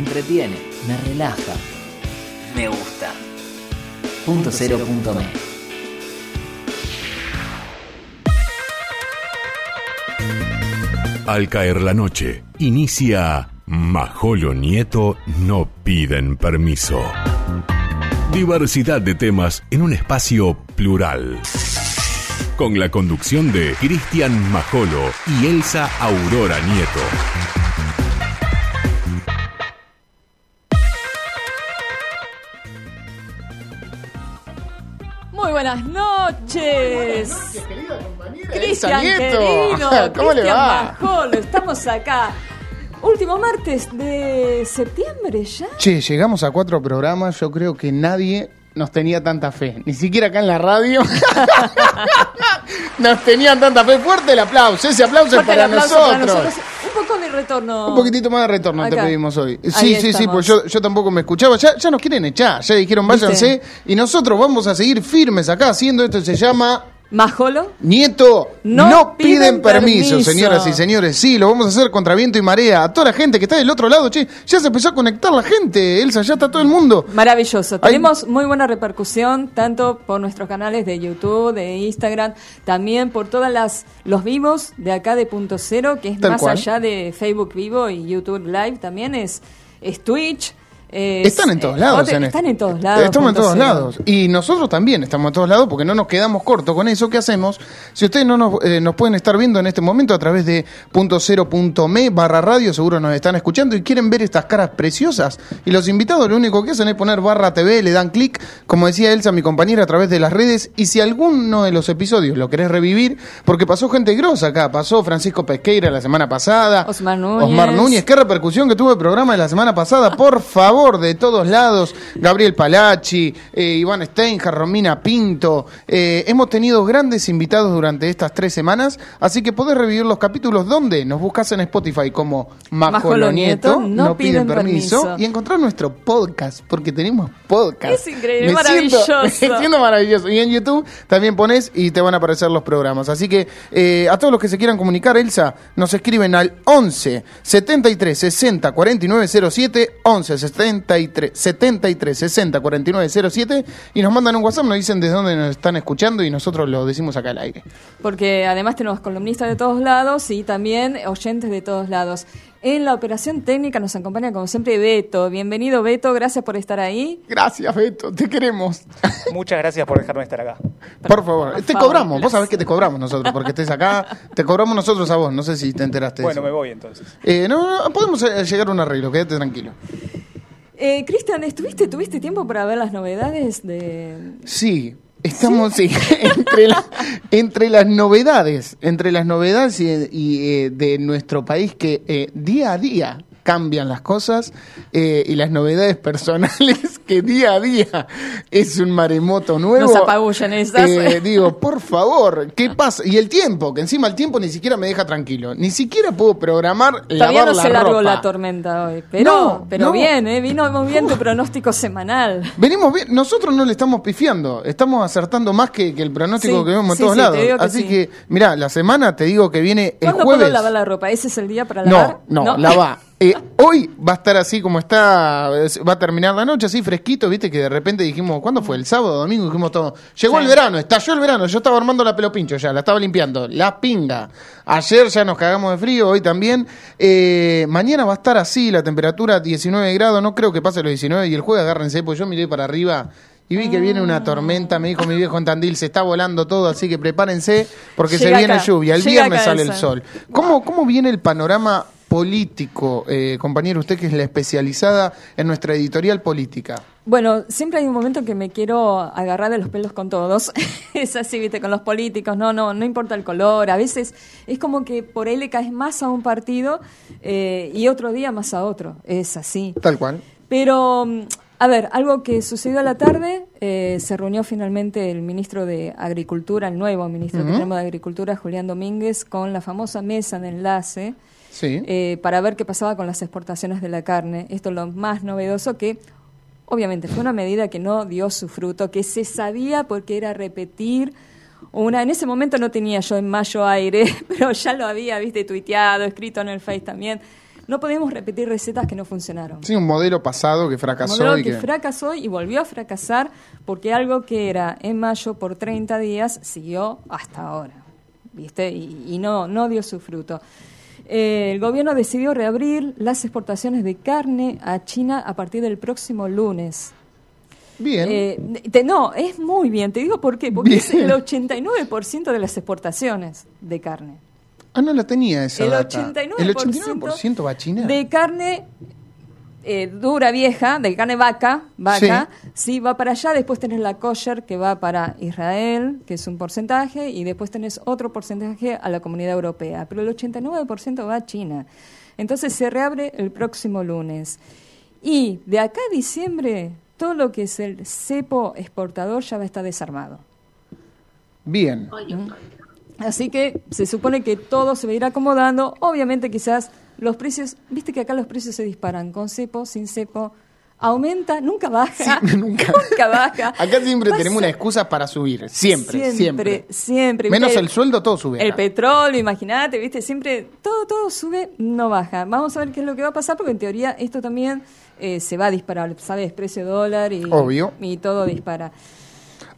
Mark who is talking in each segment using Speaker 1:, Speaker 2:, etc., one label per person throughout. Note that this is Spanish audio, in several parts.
Speaker 1: entretiene, me relaja, me gusta. Punto cero punto me.
Speaker 2: Al caer la noche, inicia Majolo Nieto no piden permiso. Diversidad de temas en un espacio plural. Con la conducción de Cristian Majolo y Elsa Aurora Nieto.
Speaker 3: Muy buenas noches. Cristian
Speaker 4: Nieto.
Speaker 3: querido,
Speaker 4: ¿Cómo le
Speaker 3: Cristian
Speaker 4: va?
Speaker 3: Majolo, estamos acá. Último martes de septiembre ya.
Speaker 4: Che, llegamos a cuatro programas. Yo creo que nadie nos tenía tanta fe. Ni siquiera acá en la radio. nos tenían tanta fe. Fuerte el aplauso. Ese aplauso es
Speaker 3: Fuerte el
Speaker 4: para
Speaker 3: aplauso
Speaker 4: nosotros.
Speaker 3: para nosotros. Un poco de retorno.
Speaker 4: Un poquitito más de retorno te pedimos hoy.
Speaker 3: Ahí
Speaker 4: Sí, sí, sí, pues yo, yo tampoco me escuchaba. Ya, ya nos quieren echar. Ya dijeron váyanse. Y nosotros vamos a seguir firmes acá haciendo esto. Se llama
Speaker 3: Majolo.
Speaker 4: Nieto, no,
Speaker 3: No
Speaker 4: piden,
Speaker 3: piden
Speaker 4: permiso,
Speaker 3: permiso.
Speaker 4: señoras y señores. Sí, lo vamos a hacer contra viento y marea. A toda la gente que está del otro lado, che, ya se empezó a conectar la gente. Elsa, ya está todo el mundo.
Speaker 3: Maravilloso. Tenemos muy buena repercusión, tanto por nuestros canales de YouTube, de Instagram, también por todas las los vivos de acá de Punto Cero, que es
Speaker 4: Tal
Speaker 3: más
Speaker 4: cual.
Speaker 3: allá de Facebook Vivo y YouTube Live, también es, es Twitch. Es,
Speaker 4: Están en todos
Speaker 3: eh,
Speaker 4: lados.
Speaker 3: Ote-
Speaker 4: en
Speaker 3: están
Speaker 4: este-
Speaker 3: en todos lados.
Speaker 4: Estamos en todos lados. Y nosotros también estamos en todos lados porque no nos quedamos cortos con eso. ¿Qué hacemos? Si ustedes no nos, eh, nos pueden estar viendo en este momento a través de punto cero punto me barra radio, seguro nos están escuchando y quieren ver estas caras preciosas. Y los invitados lo único que hacen es poner barra TV, le dan clic, como decía Elsa, mi compañera, a través de las redes. Y si alguno de los episodios lo querés revivir, porque pasó gente grosa acá, pasó Francisco Pesqueira la semana pasada.
Speaker 3: Osmar Núñez.
Speaker 4: Osmar Núñez, qué repercusión que tuvo el programa de la semana pasada. Por favor, de todos lados. Gabriel Palacci, eh, Iván Steinjar, Romina Pinto. Eh, hemos tenido grandes invitados durante estas tres semanas. Así que podés revivir los capítulos. ¿Dónde? Nos buscas en Spotify como Majolo Nieto. No, piden, permiso. Y encontrar nuestro podcast, porque tenemos podcast.
Speaker 3: Es increíble,
Speaker 4: Me
Speaker 3: maravilloso.
Speaker 4: siento- me siento maravilloso. Y en YouTube también pones y te van a aparecer los programas. Así que eh, a todos los que se quieran comunicar, Elsa, nos escriben al 11 73 60 49 07, 11 73 73 60 49 07 y nos mandan un WhatsApp, nos dicen desde dónde nos están escuchando y nosotros lo decimos acá al aire.
Speaker 3: Porque además tenemos columnistas de todos lados y también oyentes de todos lados. En la operación técnica nos acompaña como siempre Beto. Bienvenido Beto, gracias por estar ahí.
Speaker 4: Gracias, Beto, te queremos.
Speaker 5: Muchas gracias por dejarme estar acá.
Speaker 4: Por favor,
Speaker 3: Por
Speaker 4: te
Speaker 3: favor,
Speaker 4: cobramos, vos sabés que te cobramos nosotros porque estés acá, te cobramos nosotros a vos, no sé si te enteraste de
Speaker 5: Bueno,
Speaker 4: eso.
Speaker 5: me voy entonces.
Speaker 4: Eh, no, no, podemos eh, llegar a un arreglo, quédate tranquilo.
Speaker 3: Eh, Cristian, ¿estuviste, ¿tuviste tiempo para ver las novedades de...
Speaker 4: Sí, estamos sí, entre, la- entre las novedades, entre las novedades y, y, eh, de nuestro país que eh, día a día cambian las cosas eh, y las novedades personales que día a día es un maremoto nuevo.
Speaker 3: Nos apabullan esas.
Speaker 4: Eh, digo, por favor, ¿qué pasa? Y el tiempo, que encima el tiempo ni siquiera me deja tranquilo. Ni siquiera puedo programar
Speaker 3: Todavía
Speaker 4: lavar
Speaker 3: no
Speaker 4: la
Speaker 3: se largó
Speaker 4: ropa.
Speaker 3: la tormenta hoy, pero,
Speaker 4: No,
Speaker 3: pero
Speaker 4: no.
Speaker 3: bien, ¿eh? vino muy bien tu pronóstico semanal.
Speaker 4: Venimos bien, nosotros no le estamos pifiando, estamos acertando más que, que el pronóstico
Speaker 3: Sí,
Speaker 4: que vemos en
Speaker 3: sí,
Speaker 4: todos
Speaker 3: sí,
Speaker 4: lados.
Speaker 3: que
Speaker 4: Así
Speaker 3: sí.
Speaker 4: que, mirá, la semana te digo que viene el
Speaker 3: ¿Cuándo
Speaker 4: jueves.
Speaker 3: puedo lavar la ropa? ¿Ese es el día para lavar?
Speaker 4: No, no, la va. Eh, hoy va a estar así como está, es- va a terminar la noche así fresquito, viste que de repente dijimos, ¿cuándo fue? El sábado, domingo, dijimos todo. Llegó
Speaker 3: Sí.
Speaker 4: el verano, estalló el verano, yo estaba armando la pelopincho ya, la estaba limpiando, la pinga. Ayer ya nos cagamos de frío, hoy también. Eh, mañana va a estar así, la temperatura 19 grados, no creo que pase los 19 y el jueves agárrense, pues yo miré para arriba. Y vi que viene una tormenta, me dijo mi viejo en Tandil, se está volando todo, así que prepárense porque se viene
Speaker 3: acá,
Speaker 4: lluvia. El
Speaker 3: llega
Speaker 4: viernes sale
Speaker 3: el sol.
Speaker 4: ¿Cómo, ¿Cómo viene el panorama político, eh, compañero, usted que es la especializada en nuestra editorial política?
Speaker 3: Bueno, siempre hay un momento que me quiero agarrar de los pelos con todos. es así, viste, con los políticos. No, no, no importa el color. A veces es como que por le caes más a un partido eh, y otro día más a otro. Es así.
Speaker 4: Tal cual.
Speaker 3: Pero, mm, a ver, algo que sucedió a la tarde, eh, se reunió finalmente el ministro de Agricultura, el nuevo ministro que tenemos de Agricultura, Julián Domínguez, con la famosa mesa de enlace
Speaker 4: Sí.
Speaker 3: eh, para ver qué pasaba con las exportaciones de la carne. Esto es lo más novedoso que, obviamente, fue una medida que no dio su fruto, que se sabía porque era repetir una... En ese momento no tenía yo en mayo aire, pero ya lo había, viste, tuiteado, escrito en el Face también. no podemos repetir recetas que no funcionaron.
Speaker 4: Sí, un modelo pasado que fracasó.
Speaker 3: modelo
Speaker 4: y
Speaker 3: que,
Speaker 4: que...
Speaker 3: fracasó y volvió a fracasar porque algo que era en mayo por 30 días siguió hasta ahora, ¿viste? Y, y no, no dio su fruto. Eh, el gobierno decidió reabrir las exportaciones de carne a China a partir del próximo lunes.
Speaker 4: Bien.
Speaker 3: Eh, te- no, es muy bien. Te digo por qué. Porque es el 89% de las exportaciones de carne.
Speaker 4: ah, no la tenía esa
Speaker 3: El
Speaker 4: data.
Speaker 3: 89%,
Speaker 4: ¿El 89% va a China?
Speaker 3: de carne eh, dura, vieja, de carne vaca, vaca, sí. va para allá. Después tenés la kosher que va para Israel, que es un porcentaje, y después tenés otro porcentaje a la comunidad europea. Pero el 89% va a China. Entonces se reabre el próximo lunes. Y de acá a diciembre, todo lo que es el cepo exportador ya va a estar desarmado.
Speaker 4: Bien.
Speaker 3: Así que se supone que todo se va a ir acomodando. Obviamente quizás los precios, viste que acá los precios se disparan, con cepo, sin cepo, aumenta, nunca baja.
Speaker 4: Sí, nunca.
Speaker 3: baja.
Speaker 4: Acá siempre
Speaker 3: Pasa-
Speaker 4: tenemos una excusa para subir. Siempre, siempre.
Speaker 3: Siempre, siempre.
Speaker 4: Menos el sueldo, todo sube.
Speaker 3: El
Speaker 4: acá.
Speaker 3: petróleo, imagínate, viste, siempre todo, todo sube, no baja. Vamos a ver qué es lo que va a pasar, porque en teoría esto también eh, se va a disparar, ¿sabes? Precio dólar y,
Speaker 4: Obvio.
Speaker 3: y todo dispara.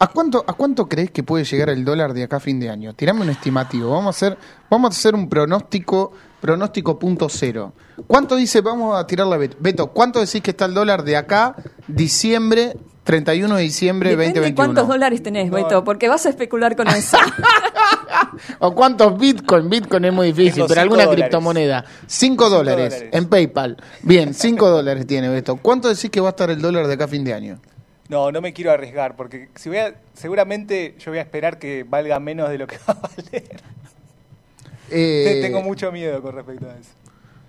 Speaker 4: ¿A cuánto, ¿A cuánto crees que puede llegar el dólar de acá a fin de año? Tirame un estimativo. Vamos a hacer, vamos a hacer un pronóstico, pronóstico punto cero. ¿Cuánto dice, vamos a tirarla a Beto? Beto, ¿cuánto decís que está el dólar de acá, diciembre, 31 de diciembre de
Speaker 3: Depende de
Speaker 4: 2021?
Speaker 3: cuántos dólares tenés, Beto, porque vas a especular con eso.
Speaker 4: ¿O cuántos Bitcoin? Bitcoin es muy difícil, pero alguna
Speaker 5: dólares.
Speaker 4: criptomoneda. 5 dólares
Speaker 5: dólares.
Speaker 4: en PayPal. Bien, 5 dólares tiene Beto. ¿Cuánto decís que va a estar el dólar de acá a fin de año?
Speaker 5: No, no me quiero arriesgar, porque si voy a, seguramente yo voy a esperar que valga menos de lo que va a valer.
Speaker 4: Eh,
Speaker 5: Tengo mucho miedo con respecto a eso.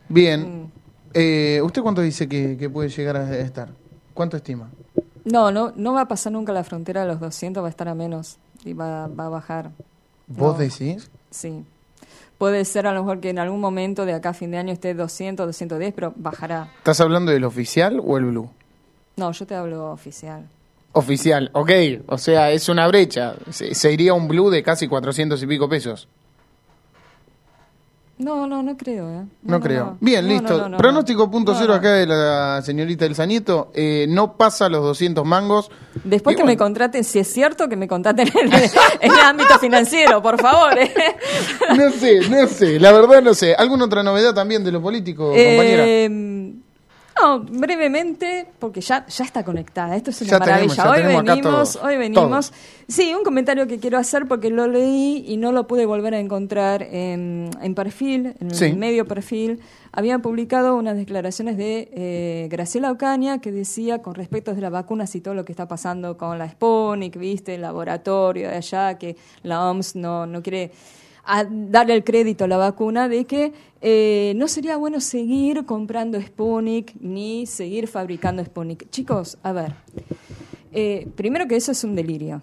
Speaker 4: Bien.
Speaker 3: Mm.
Speaker 4: Eh, ¿Usted cuánto dice que, que puede llegar a estar? ¿Cuánto estima?
Speaker 3: No, no, no va a pasar nunca la frontera de los 200, va a estar a menos y va, va a bajar.
Speaker 4: ¿Vos
Speaker 3: No.
Speaker 4: decís?
Speaker 3: Sí. Puede ser a lo mejor que en algún momento de acá a fin de año esté 200, 210, pero bajará.
Speaker 4: ¿Estás hablando del oficial o el blue?
Speaker 3: No, yo te hablo oficial.
Speaker 4: Oficial, ok. O sea, es una brecha. Se, se iría un blue de casi 400 y pico pesos.
Speaker 3: No, no, no creo, ¿eh?
Speaker 4: No, creo.
Speaker 3: no.
Speaker 4: Bien,
Speaker 3: No,
Speaker 4: listo.
Speaker 3: no, no, no,
Speaker 4: Pronóstico
Speaker 3: no.
Speaker 4: punto
Speaker 3: No,
Speaker 4: cero
Speaker 3: no.
Speaker 4: acá de la señorita El Sañeto. Eh, no pasa los 200 mangos.
Speaker 3: Después
Speaker 4: Y
Speaker 3: que me
Speaker 4: bueno,
Speaker 3: contraten, si es cierto que me contraten en el, en el ámbito financiero, por favor. ¿eh?
Speaker 4: No sé, no sé. La verdad no sé. ¿Alguna otra novedad también de lo político, compañera?
Speaker 3: Eh, no, brevemente, porque ya, ya está conectada. Esto es una
Speaker 4: Ya
Speaker 3: maravilla. hoy venimos, hoy venimos. Sí, un comentario que quiero hacer porque lo leí y no lo pude volver a encontrar en, en perfil, en
Speaker 4: Sí.
Speaker 3: el medio perfil. Habían publicado unas declaraciones de eh, Graciela Ocaña que decía con respecto de las vacunas y todo lo que está pasando con la Sputnik, viste, el laboratorio de allá, que la OMS no, no quiere a darle el crédito a la vacuna de que eh, no sería bueno seguir comprando Sputnik ni seguir fabricando Sputnik. Chicos, a ver, eh, primero que eso es un delirio.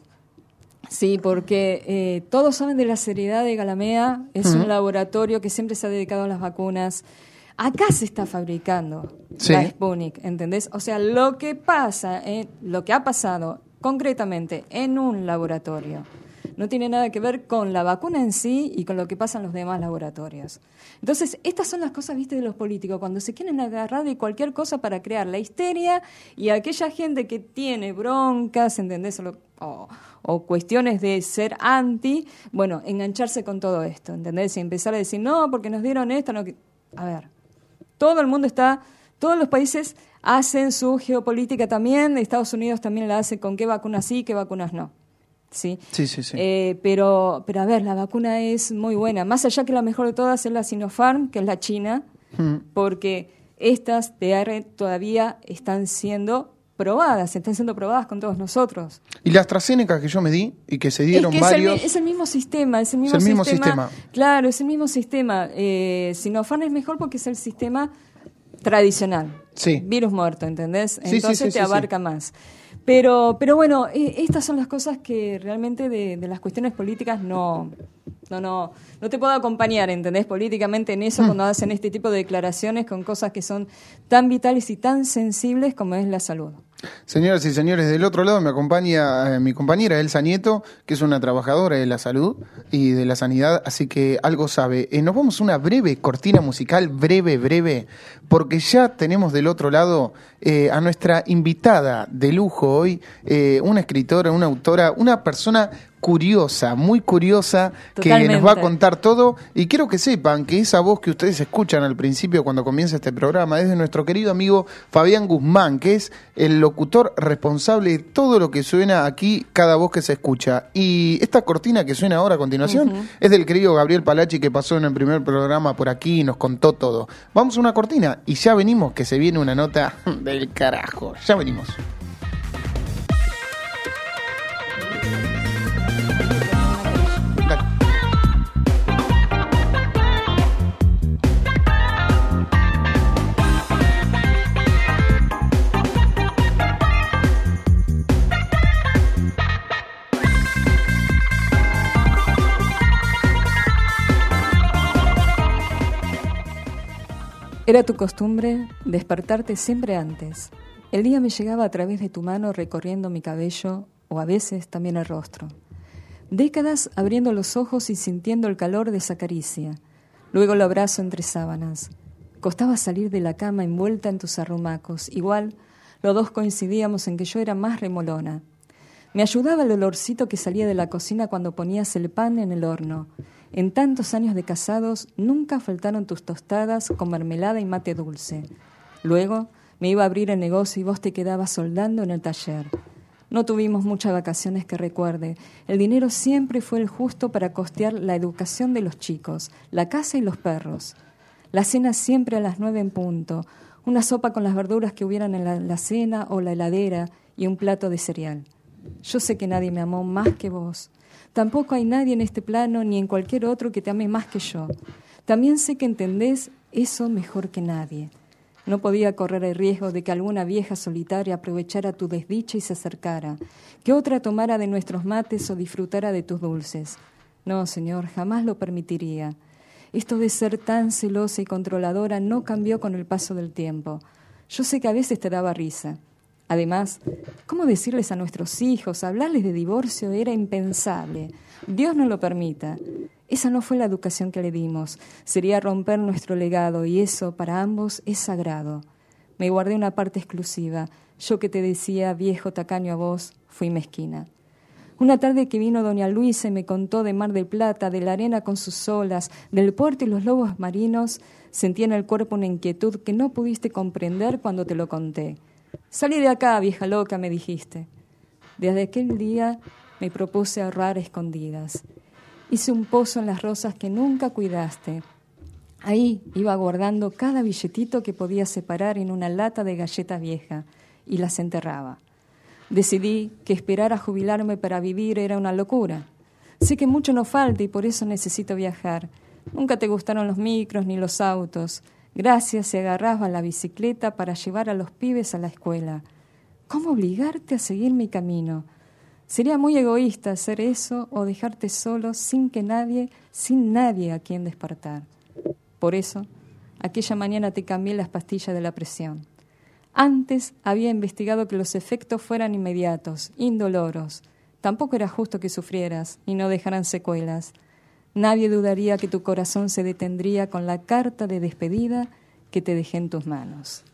Speaker 3: Sí, porque eh, todos saben de la seriedad de Galamea, es un laboratorio que siempre se ha dedicado a las vacunas. Acá se está fabricando
Speaker 4: Sí.
Speaker 3: la Sputnik, ¿entendés? O sea, lo que pasa, eh, lo que ha pasado concretamente en un laboratorio, no tiene nada que ver con la vacuna en sí y con lo que pasa en los demás laboratorios. Entonces, estas son las cosas, viste, de los políticos, cuando se quieren agarrar de cualquier cosa para crear la histeria y aquella gente que tiene broncas, ¿entendés? O, cuestiones de ser anti, bueno, engancharse con todo esto, ¿entendés? Y empezar a decir, no, porque nos dieron esto, no. A ver, todo el mundo está, todos los países hacen su geopolítica también, Estados Unidos también la hace con qué vacunas sí, qué vacunas no. ¿Sí?
Speaker 4: Sí, sí, sí.
Speaker 3: Eh, pero, pero a ver, la vacuna es muy buena. Más allá que la mejor de todas es la Sinopharm, que es la china,
Speaker 4: Mm.
Speaker 3: porque estas TR todavía están siendo probadas, están siendo probadas con todos nosotros.
Speaker 4: Y la AstraZeneca que yo me di y que se dieron
Speaker 3: es que es el,
Speaker 4: varios.
Speaker 3: es el mismo sistema, es el mismo,
Speaker 4: el mismo sistema.
Speaker 3: Claro, es el mismo sistema. Eh, Sinopharm es mejor porque es el sistema tradicional.
Speaker 4: Sí.
Speaker 3: Virus muerto, ¿entendés?
Speaker 4: sí,
Speaker 3: Entonces
Speaker 4: sí,
Speaker 3: te abarca más. Pero, pero bueno, eh, estas son las cosas que realmente de, de las cuestiones políticas no, no, no, no te puedo acompañar, ¿entendés? Políticamente en
Speaker 4: Mm.
Speaker 3: eso cuando hacen este tipo de declaraciones con cosas que son tan vitales y tan sensibles como es la salud.
Speaker 4: Señoras y señores, del otro lado me acompaña eh, mi compañera Elsa Nieto, que es una trabajadora de la salud y de la sanidad, así que algo sabe. Eh, nos vamos a una breve cortina musical, breve, breve, porque ya tenemos del otro lado eh, a nuestra invitada de lujo hoy, una escritora, una autora, una persona curiosa, muy curiosa, que nos va a contar todo. Y quiero que sepan que esa voz que ustedes escuchan al principio cuando comienza este programa es de nuestro querido amigo Fabián Guzmán, que es el locutor responsable de todo lo que suena aquí, cada voz que se escucha. Y esta cortina que suena ahora a continuación es del querido Gabriel Palachi que pasó en el primer programa por aquí y nos contó todo. Vamos a una cortina y ya venimos, que se viene una nota del carajo. Ya venimos.
Speaker 3: Era tu costumbre despertarte siempre antes. El día me llegaba a través de tu mano recorriendo mi cabello o a veces también el rostro. Décadas abriendo los ojos y sintiendo el calor de esa caricia. Luego lo abrazo entre sábanas. Costaba salir de la cama envuelta en tus arrumacos. Igual, los dos coincidíamos en que yo era más remolona. Me ayudaba el olorcito que salía de la cocina cuando ponías el pan en el horno. En tantos años de casados nunca faltaron tus tostadas con mermelada y mate dulce. Luego me iba a abrir el negocio y vos te quedabas soldando en el taller. No tuvimos muchas vacaciones que recuerde. El dinero siempre fue el justo para costear la educación de los chicos, la casa y los perros. La cena siempre a las nueve en punto. Una sopa con las verduras que hubieran en la, la cena o la heladera y un plato de cereal. Yo sé que nadie me amó más que vos. Tampoco hay nadie en este plano ni en cualquier otro que te ame más que yo. También sé que entendés eso mejor que nadie. No podía correr el riesgo de que alguna vieja solitaria aprovechara tu desdicha y se acercara, que otra tomara de nuestros mates o disfrutara de tus dulces. No, señor, jamás lo permitiría. Esto de ser tan celosa y controladora no cambió con el paso del tiempo. Yo sé que a veces te daba risa. Además, ¿cómo decirles a nuestros hijos, hablarles de divorcio era impensable? Dios no lo permita. Esa no fue la educación que le dimos. Sería romper nuestro legado y eso para ambos es sagrado. Me guardé una parte exclusiva. Yo que te decía viejo tacaño a vos, fui mezquina. Una tarde que vino doña Luisa y me contó de Mar del Plata, de la arena con sus olas, del puerto y los lobos marinos, sentí en el cuerpo una inquietud que no pudiste comprender cuando te lo conté. Salí de acá, vieja loca, me dijiste. Desde aquel día me propuse ahorrar escondidas. Hice un pozo en las rosas que nunca cuidaste. Ahí iba guardando cada billetito que podía separar en una lata de galleta vieja y las enterraba. Decidí que esperar a jubilarme para vivir era una locura. Sé que mucho nos falta y por eso necesito viajar. Nunca te gustaron los micros ni los autos. Gracias se agarraba la bicicleta para llevar a los pibes a la escuela. ¿Cómo obligarte a seguir mi camino? Sería muy egoísta hacer eso o dejarte solo sin que nadie, sin nadie a quien despertar. Por eso, aquella mañana te cambié las pastillas de la presión. Antes había investigado que los efectos fueran inmediatos, indoloros. Tampoco era justo que sufrieras y no dejaran secuelas. Nadie dudaría que tu corazón se detendría con la carta de despedida que te dejé en tus manos.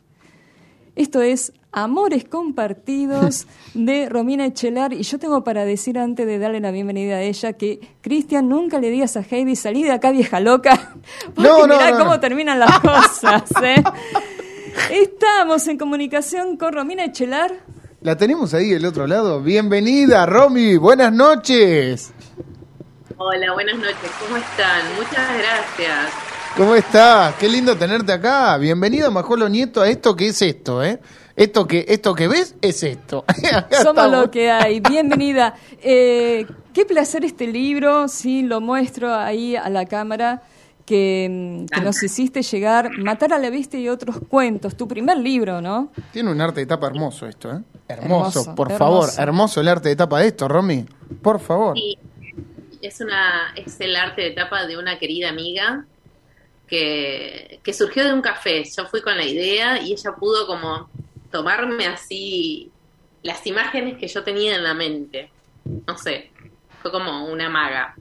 Speaker 3: Esto es Amores Compartidos de Romina Echelar. Y yo tengo para decir antes de darle la bienvenida a ella que, Cristian, nunca le digas a Heidi, salí de acá, vieja loca. Porque
Speaker 4: No, no,
Speaker 3: mirá
Speaker 4: no,
Speaker 3: cómo terminan las cosas. ¿eh? Estamos en comunicación con Romina Echelar.
Speaker 4: La tenemos ahí del otro lado. Bienvenida, Romy. Buenas noches.
Speaker 6: Hola, buenas noches, ¿cómo están? Muchas gracias.
Speaker 4: ¿Cómo estás? Qué lindo tenerte acá. Bienvenido, Majolo Nieto, a esto que es esto, ¿eh? Esto que, esto que ves es esto.
Speaker 3: Somos
Speaker 4: estamos.
Speaker 3: lo que hay. Bienvenida. Eh, qué placer este libro, sí, lo muestro ahí a la cámara, que, mm, que nos hiciste llegar, Matar a la Bestia y otros cuentos, tu primer libro, ¿no?
Speaker 4: Tiene un arte de tapa hermoso esto, ¿eh? Hermoso,
Speaker 3: Hermoso,
Speaker 4: por
Speaker 3: hermoso.
Speaker 4: favor. Hermoso el arte de tapa de esto, Romy. Por favor.
Speaker 6: Sí, es, una, es el arte de tapa de una querida amiga que, que surgió de un café. Yo fui con la idea y ella pudo como tomarme así las imágenes que yo tenía en la mente. No sé, fue como una maga.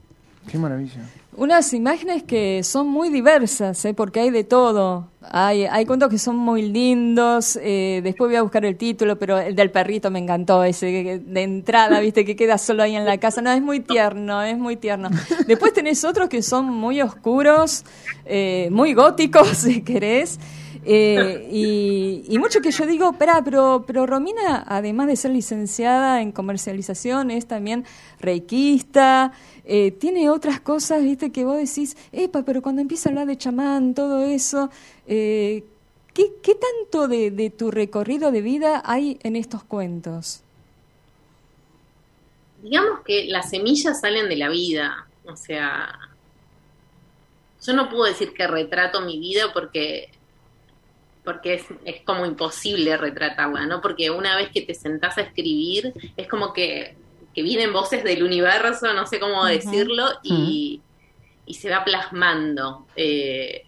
Speaker 4: Qué maravilla.
Speaker 3: Unas imágenes que son muy diversas, ¿eh? porque hay de todo. Hay, hay cuentos que son muy lindos. eh, después voy a buscar el título, pero el del perrito me encantó, ese de entrada, viste, que queda solo ahí en la casa. No, es muy tierno, es muy tierno. Después tenés otros que son muy oscuros, eh, muy góticos, si querés. Eh, y, mucho que yo digo, espera, pero, pero Romina, además de ser licenciada en comercialización, es también reikista, eh, tiene otras cosas, viste, que vos decís, epa, pero cuando empieza a hablar de chamán, todo eso, eh, ¿qué, qué tanto de tu recorrido de vida hay en estos cuentos?
Speaker 6: Digamos que las semillas salen de la vida, o sea, yo no puedo decir que retrato mi vida porque porque es, es como imposible retratarla, ¿no? Porque una vez que te sentás a escribir, es como que, que vienen voces del universo, no sé cómo decirlo, y, y se va plasmando. Eh,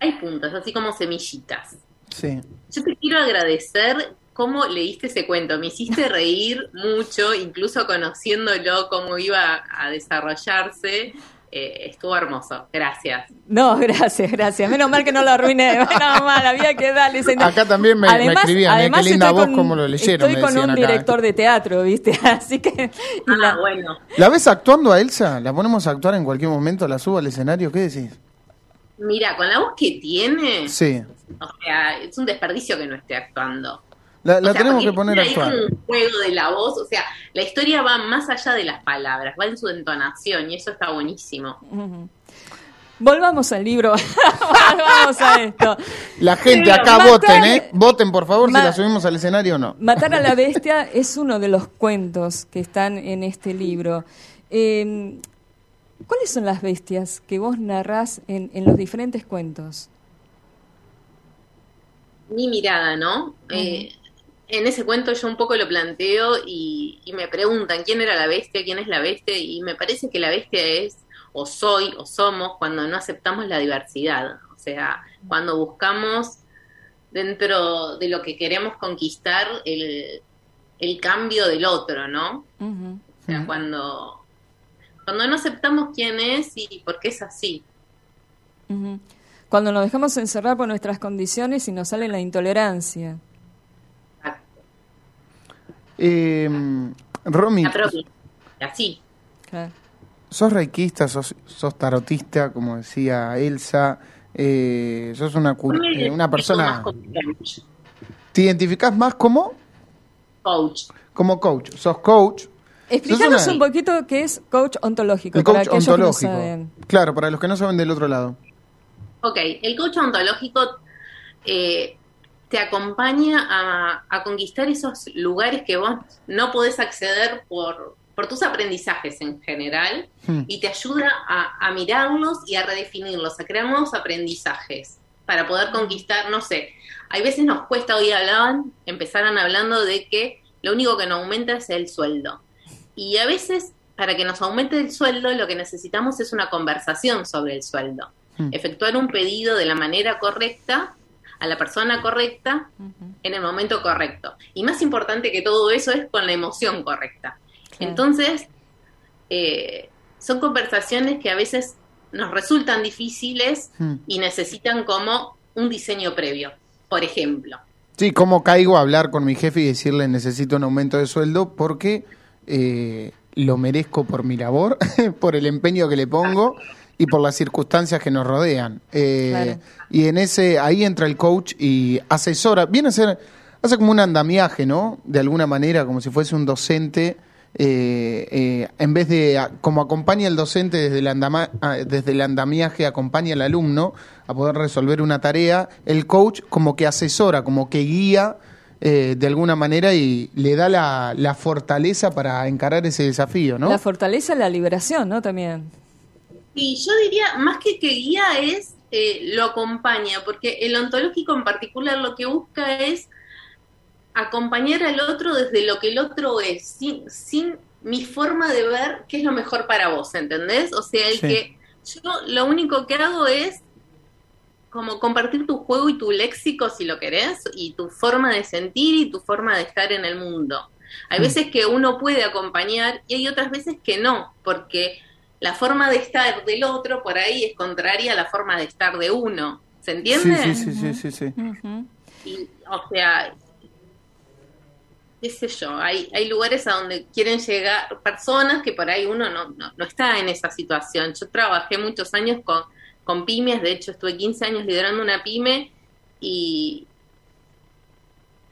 Speaker 6: hay puntos, así como semillitas.
Speaker 4: Sí.
Speaker 6: Yo te quiero agradecer cómo leíste ese cuento. Me hiciste reír mucho, incluso conociéndolo, cómo iba a desarrollarse. Eh, estuvo hermoso. Gracias.
Speaker 3: No, gracias, gracias. Menos mal que no lo arruiné. Menos mal, había que darle. ese-
Speaker 4: Acá también me- me escribían, eh, qué linda
Speaker 3: estoy
Speaker 4: voz,
Speaker 3: con-
Speaker 4: cómo lo leyeron,
Speaker 3: Estoy con un
Speaker 4: acá.
Speaker 3: director de teatro, ¿viste? Así que.
Speaker 6: Ah,
Speaker 3: la-
Speaker 6: bueno.
Speaker 4: ¿La ves actuando a Elsa? ¿La ponemos a actuar en cualquier momento? ¿La subo al escenario? ¿Qué decís?
Speaker 6: Mira, con la voz que tiene,
Speaker 4: Sí.
Speaker 6: o sea, es un desperdicio que no esté actuando.
Speaker 4: La, la
Speaker 6: O sea,
Speaker 4: tenemos que poner a
Speaker 6: es un juego de la voz, o sea, la historia va más allá de las palabras, va en su entonación y eso está buenísimo.
Speaker 3: Ujú. Volvamos al libro. Volvamos a esto.
Speaker 4: La gente
Speaker 3: Pero
Speaker 4: acá
Speaker 3: matar-
Speaker 4: voten, ¿eh? Voten, por favor, si la subimos al escenario o no.
Speaker 3: Matar a la bestia es uno de los cuentos que están en este libro. Eh, ¿Cuáles son las bestias que vos narrás en, en los diferentes cuentos?
Speaker 6: mi mirada, ¿no? Eh, en ese cuento yo un poco lo planteo y, y me preguntan quién era la bestia, quién es la bestia, y me parece que la bestia es o soy o somos cuando no aceptamos la diversidad, o sea, cuando buscamos dentro de lo que queremos conquistar el, el cambio del otro, ¿no? O sea, cuando, cuando no aceptamos quién es y por qué es así.
Speaker 3: Cuando nos dejamos encerrar por nuestras condiciones y nos sale la intolerancia.
Speaker 4: Eh, Romy,
Speaker 6: La propia. Así.
Speaker 3: Claro.
Speaker 4: sos reikista, sos, sos tarotista, como decía Elsa. eh, sos una, eh, una persona...
Speaker 6: como coach.
Speaker 4: ¿Te identificás más como?
Speaker 6: Coach.
Speaker 4: Como coach. Sos coach.
Speaker 3: Explícanos
Speaker 4: una-
Speaker 3: un poquito qué es coach ontológico.
Speaker 4: El
Speaker 3: para
Speaker 4: coach
Speaker 3: aquellos que no
Speaker 4: ontológico.
Speaker 3: saben.
Speaker 4: Claro, para los que no saben del otro lado.
Speaker 6: Ok, el coach ontológico eh, te acompaña a, a conquistar esos lugares que vos no podés acceder por, por tus aprendizajes en general
Speaker 4: Hmm.
Speaker 6: y te ayuda a, a mirarlos y a redefinirlos, a crear nuevos aprendizajes para poder conquistar, no sé, hay veces nos cuesta, hoy hablaban, empezaron hablando de que lo único que nos aumenta es el sueldo. Y a veces, para que nos aumente el sueldo, lo que necesitamos es una conversación sobre el sueldo.
Speaker 4: Hmm.
Speaker 6: Efectuar un pedido de la manera correcta, a la persona correcta, en el momento correcto. Y más importante que todo eso es con la emoción correcta.
Speaker 3: Claro.
Speaker 6: Entonces, eh, son conversaciones que a veces nos resultan difíciles
Speaker 4: Hmm.
Speaker 6: y necesitan como un diseño previo, por ejemplo.
Speaker 4: Sí, ¿cómo caigo a hablar con mi jefe y decirle necesito un aumento de sueldo porque eh, lo merezco por mi labor, por el empeño que le pongo y por las circunstancias que nos rodean? Eh,
Speaker 3: Claro.
Speaker 4: Y en ese, ahí entra el coach y asesora, viene a ser, hace como un andamiaje, ¿no? De alguna manera, como si fuese un docente. eh, eh, en vez de a- como acompaña el docente desde el, andama- ah, desde el andamiaje, acompaña al alumno a poder resolver una tarea, el coach como que asesora, como que guía eh, de alguna manera y le da la, la fortaleza para encarar ese desafío, ¿no?
Speaker 3: La fortaleza, la liberación, ¿no? También.
Speaker 6: Y yo diría, más que que guía es, eh, lo acompaña, porque el ontológico en particular lo que busca es acompañar al otro desde lo que el otro es, sin, sin mi forma de ver qué es lo mejor para vos, ¿entendés? O sea, el
Speaker 4: Sí.
Speaker 6: que yo lo único que hago es como compartir tu juego y tu léxico si lo querés, y tu forma de sentir y tu forma de estar en el mundo. Hay
Speaker 4: Mm.
Speaker 6: veces que uno puede acompañar y hay otras veces que no, porque la forma de estar del otro por ahí es contraria a la forma de estar de uno. ¿Se entiende?
Speaker 4: sí, sí, sí, sí, sí.
Speaker 3: Ujú.
Speaker 6: Y, o sea, qué sé yo, hay, hay lugares a donde quieren llegar personas que por ahí uno no, no, no está en esa situación. Yo trabajé muchos años con, con pymes, de hecho estuve 15 años liderando una pyme y,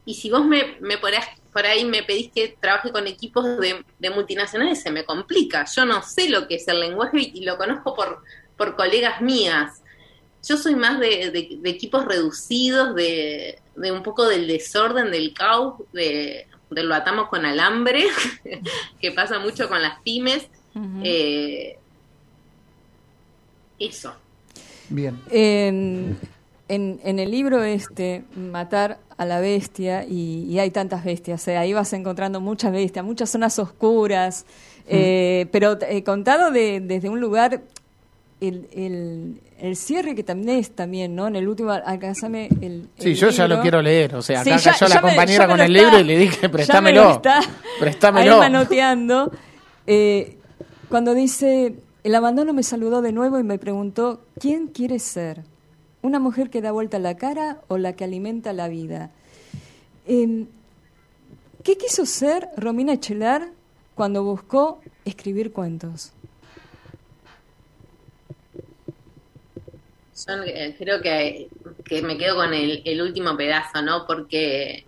Speaker 6: y si vos me, me ahí, por ahí me pedís que trabaje con equipos de, de multinacionales, se me complica. Yo no sé lo que es el lenguaje y, lo conozco por, por colegas mías. Yo soy más de, de- de equipos reducidos, de, de un poco del desorden, del caos, de, de lo atamos con alambre, que pasa mucho con las pymes. Eh, eso.
Speaker 4: Bien.
Speaker 3: En, en, en el libro este, Matar a la Bestia, y, y hay tantas bestias, eh, ahí vas encontrando muchas bestias, muchas zonas oscuras, eh, pero eh, contado de- desde un lugar, el, el, el cierre que también es también, ¿no? En el último, alcanzame el,
Speaker 4: Sí,
Speaker 3: el
Speaker 4: yo ya lo quiero leer. O sea,
Speaker 3: Sí,
Speaker 4: acá
Speaker 3: ya-
Speaker 4: cayó
Speaker 3: ya
Speaker 4: la
Speaker 3: me-
Speaker 4: compañera con el
Speaker 3: está-
Speaker 4: libro y le dije,
Speaker 3: lo
Speaker 4: préstamelo.
Speaker 3: está
Speaker 4: Préstamelo.
Speaker 3: ahí manoteando. Eh, cuando dice, el abandono me saludó de nuevo y me preguntó, ¿quién quieres ser? ¿Una mujer que da vuelta la cara o la que alimenta la vida? Eh, ¿Qué quiso ser Romina Echelar cuando buscó escribir cuentos?
Speaker 6: Yo eh, creo que, que me quedo con el, el último pedazo, ¿no? Porque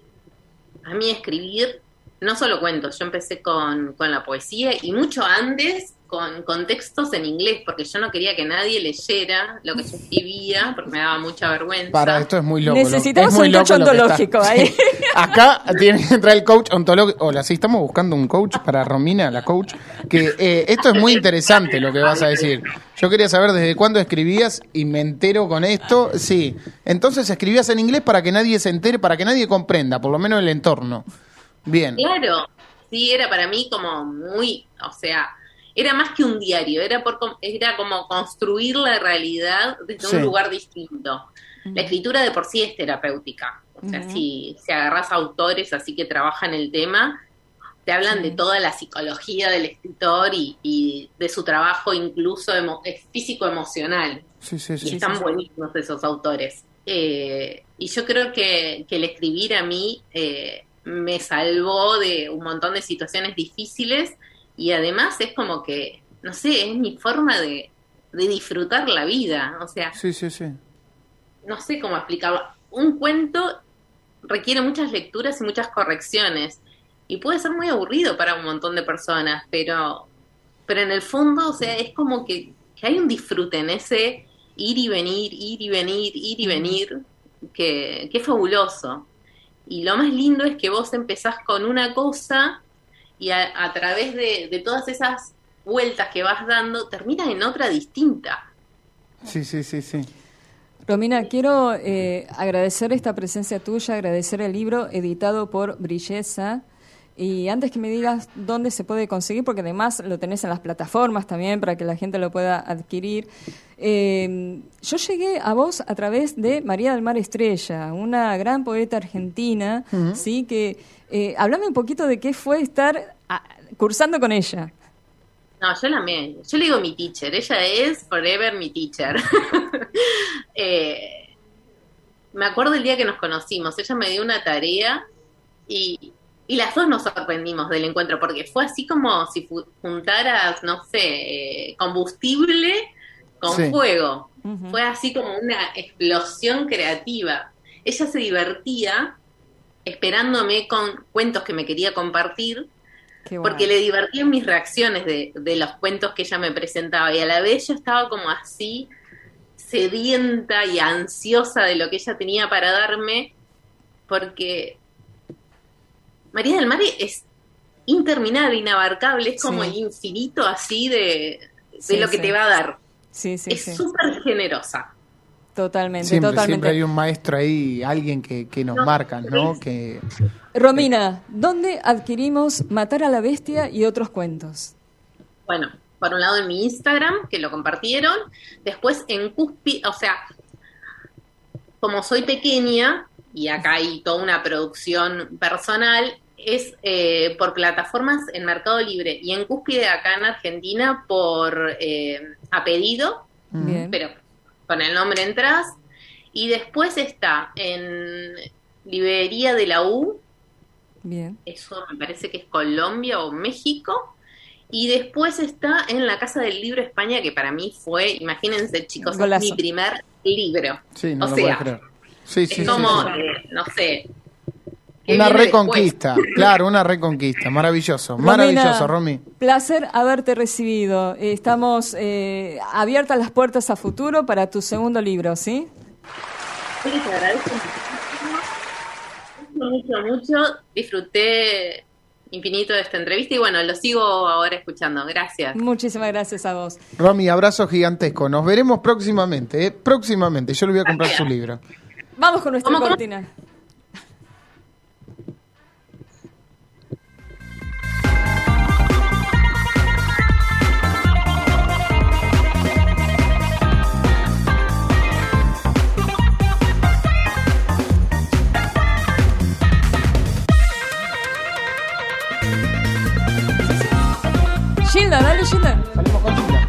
Speaker 6: a mí escribir, no solo cuentos, yo empecé con, con la poesía y mucho antes con, con textos en inglés, porque yo no quería que nadie leyera lo que yo escribía, porque me daba mucha vergüenza.
Speaker 4: Para, esto es muy loco. lo-
Speaker 3: Necesitamos
Speaker 4: es muy
Speaker 3: un coach ontológico ahí.
Speaker 4: Sí. Acá tiene que entrar el coach ontológico. Hola, sí, estamos buscando un coach para Romina, la coach. Que eh, esto es muy interesante lo que vas a decir. Yo quería saber desde cuándo escribías y me entero con esto. Sí. Entonces escribías en inglés para que nadie se entere, para que nadie comprenda, por lo menos el entorno. Bien.
Speaker 6: Claro, sí, era para mí como muy, o sea, era más que un diario, era, por, com- era como construir la realidad desde
Speaker 4: Sí.
Speaker 6: un lugar distinto. La escritura de por sí es terapéutica, o sea, si, si agarras autores así que trabajan el tema, te hablan de toda la psicología del escritor y, y de su trabajo incluso emo- físico-emocional.
Speaker 4: Sí, sí,
Speaker 6: Y
Speaker 4: sí.
Speaker 6: están buenísimos esos autores. Eh, y yo creo que, que el escribir a mí eh, me salvó de un montón de situaciones difíciles y además es como que, no sé, es mi forma de, de disfrutar la vida. O sea,
Speaker 4: Sí, sí, sí.
Speaker 6: no sé cómo explicarlo. Un cuento requiere muchas lecturas y muchas correcciones y puede ser muy aburrido para un montón de personas, pero, pero en el fondo, o sea, es como que, que hay un disfrute en ese ir y venir, ir y venir, ir y venir, que, que es fabuloso. Y lo más lindo es que vos empezás con una cosa y a, a través de, de todas esas vueltas que vas dando, terminas en otra distinta.
Speaker 4: Sí, sí, sí, sí.
Speaker 3: Romina, quiero eh, agradecer esta presencia tuya, agradecer el libro editado por Brilleza. Y antes que me digas dónde se puede conseguir, porque además lo tenés en las plataformas también para que la gente lo pueda adquirir. eh, yo llegué a vos a través de María del Mar Estrella, una gran poeta argentina, sí, que eh, hablame un poquito de qué fue estar ah, cursando con ella.
Speaker 6: No, yo la amé. Yo le digo mi teacher. Ella es forever mi teacher. Eh, me acuerdo el día que nos conocimos. Ella me dio una tarea y, y las dos nos sorprendimos del encuentro porque fue así como si juntaras, no sé, eh, combustible con
Speaker 4: Sí.
Speaker 6: fuego. Fue así como una explosión creativa. Ella se divertía esperándome con cuentos que me quería compartir
Speaker 3: bueno.
Speaker 6: porque le divertían mis reacciones de, de los cuentos que ella me presentaba y a la vez yo estaba como así sedienta y ansiosa de lo que ella tenía para darme porque María del Mar es interminable, inabarcable, es como
Speaker 3: Sí.
Speaker 6: el infinito así de, de
Speaker 3: Sí,
Speaker 6: lo que
Speaker 3: sí.
Speaker 6: te va a dar.
Speaker 3: Sí, sí,
Speaker 6: es súper generosa.
Speaker 3: Totalmente,
Speaker 4: Siempre,
Speaker 3: totalmente.
Speaker 4: siempre hay un maestro ahí, alguien que, que nos
Speaker 6: No,
Speaker 4: marca, ¿no? Que
Speaker 3: Romina, ¿dónde adquirimos Matar a la Bestia y otros cuentos?
Speaker 6: Bueno, por un lado en mi Instagram, que lo compartieron, después en Cuspi, o sea, como soy pequeña, y acá hay toda una producción personal, es eh, por plataformas en Mercado Libre y en Cúspide acá en Argentina por eh, a pedido,
Speaker 3: Bien.
Speaker 6: pero con el nombre entras. Y después está en Librería de la U,
Speaker 3: Bien.
Speaker 6: eso me parece que es Colombia o México. Y después está en la Casa del Libro España, que para mí fue, imagínense chicos, es mi primer libro.
Speaker 4: Sí, no
Speaker 6: o
Speaker 4: lo
Speaker 6: sea,
Speaker 4: puedo creer. Sí, sí,
Speaker 6: es
Speaker 4: sí,
Speaker 6: como,
Speaker 4: sí.
Speaker 6: eh, no sé. ¿Qué
Speaker 4: Una reconquista, claro, una reconquista. Maravilloso, maravilloso, Romy.
Speaker 3: Placer haberte recibido. Estamos eh, abiertas las puertas a futuro para tu segundo libro, ¿sí?
Speaker 6: después? Les agradezco mucho, mucho, mucho. Disfruté infinito de esta entrevista y bueno, lo sigo ahora escuchando. Gracias.
Speaker 3: Muchísimas gracias a vos.
Speaker 4: Romy, abrazo gigantesco. Nos veremos próximamente, ¿eh? próximamente. Yo le voy a comprar su libro.
Speaker 3: Vamos con nuestra
Speaker 6: ¿Cómo, cómo?
Speaker 3: Gilda, dale, Gilda.
Speaker 4: Salimos con Gilda.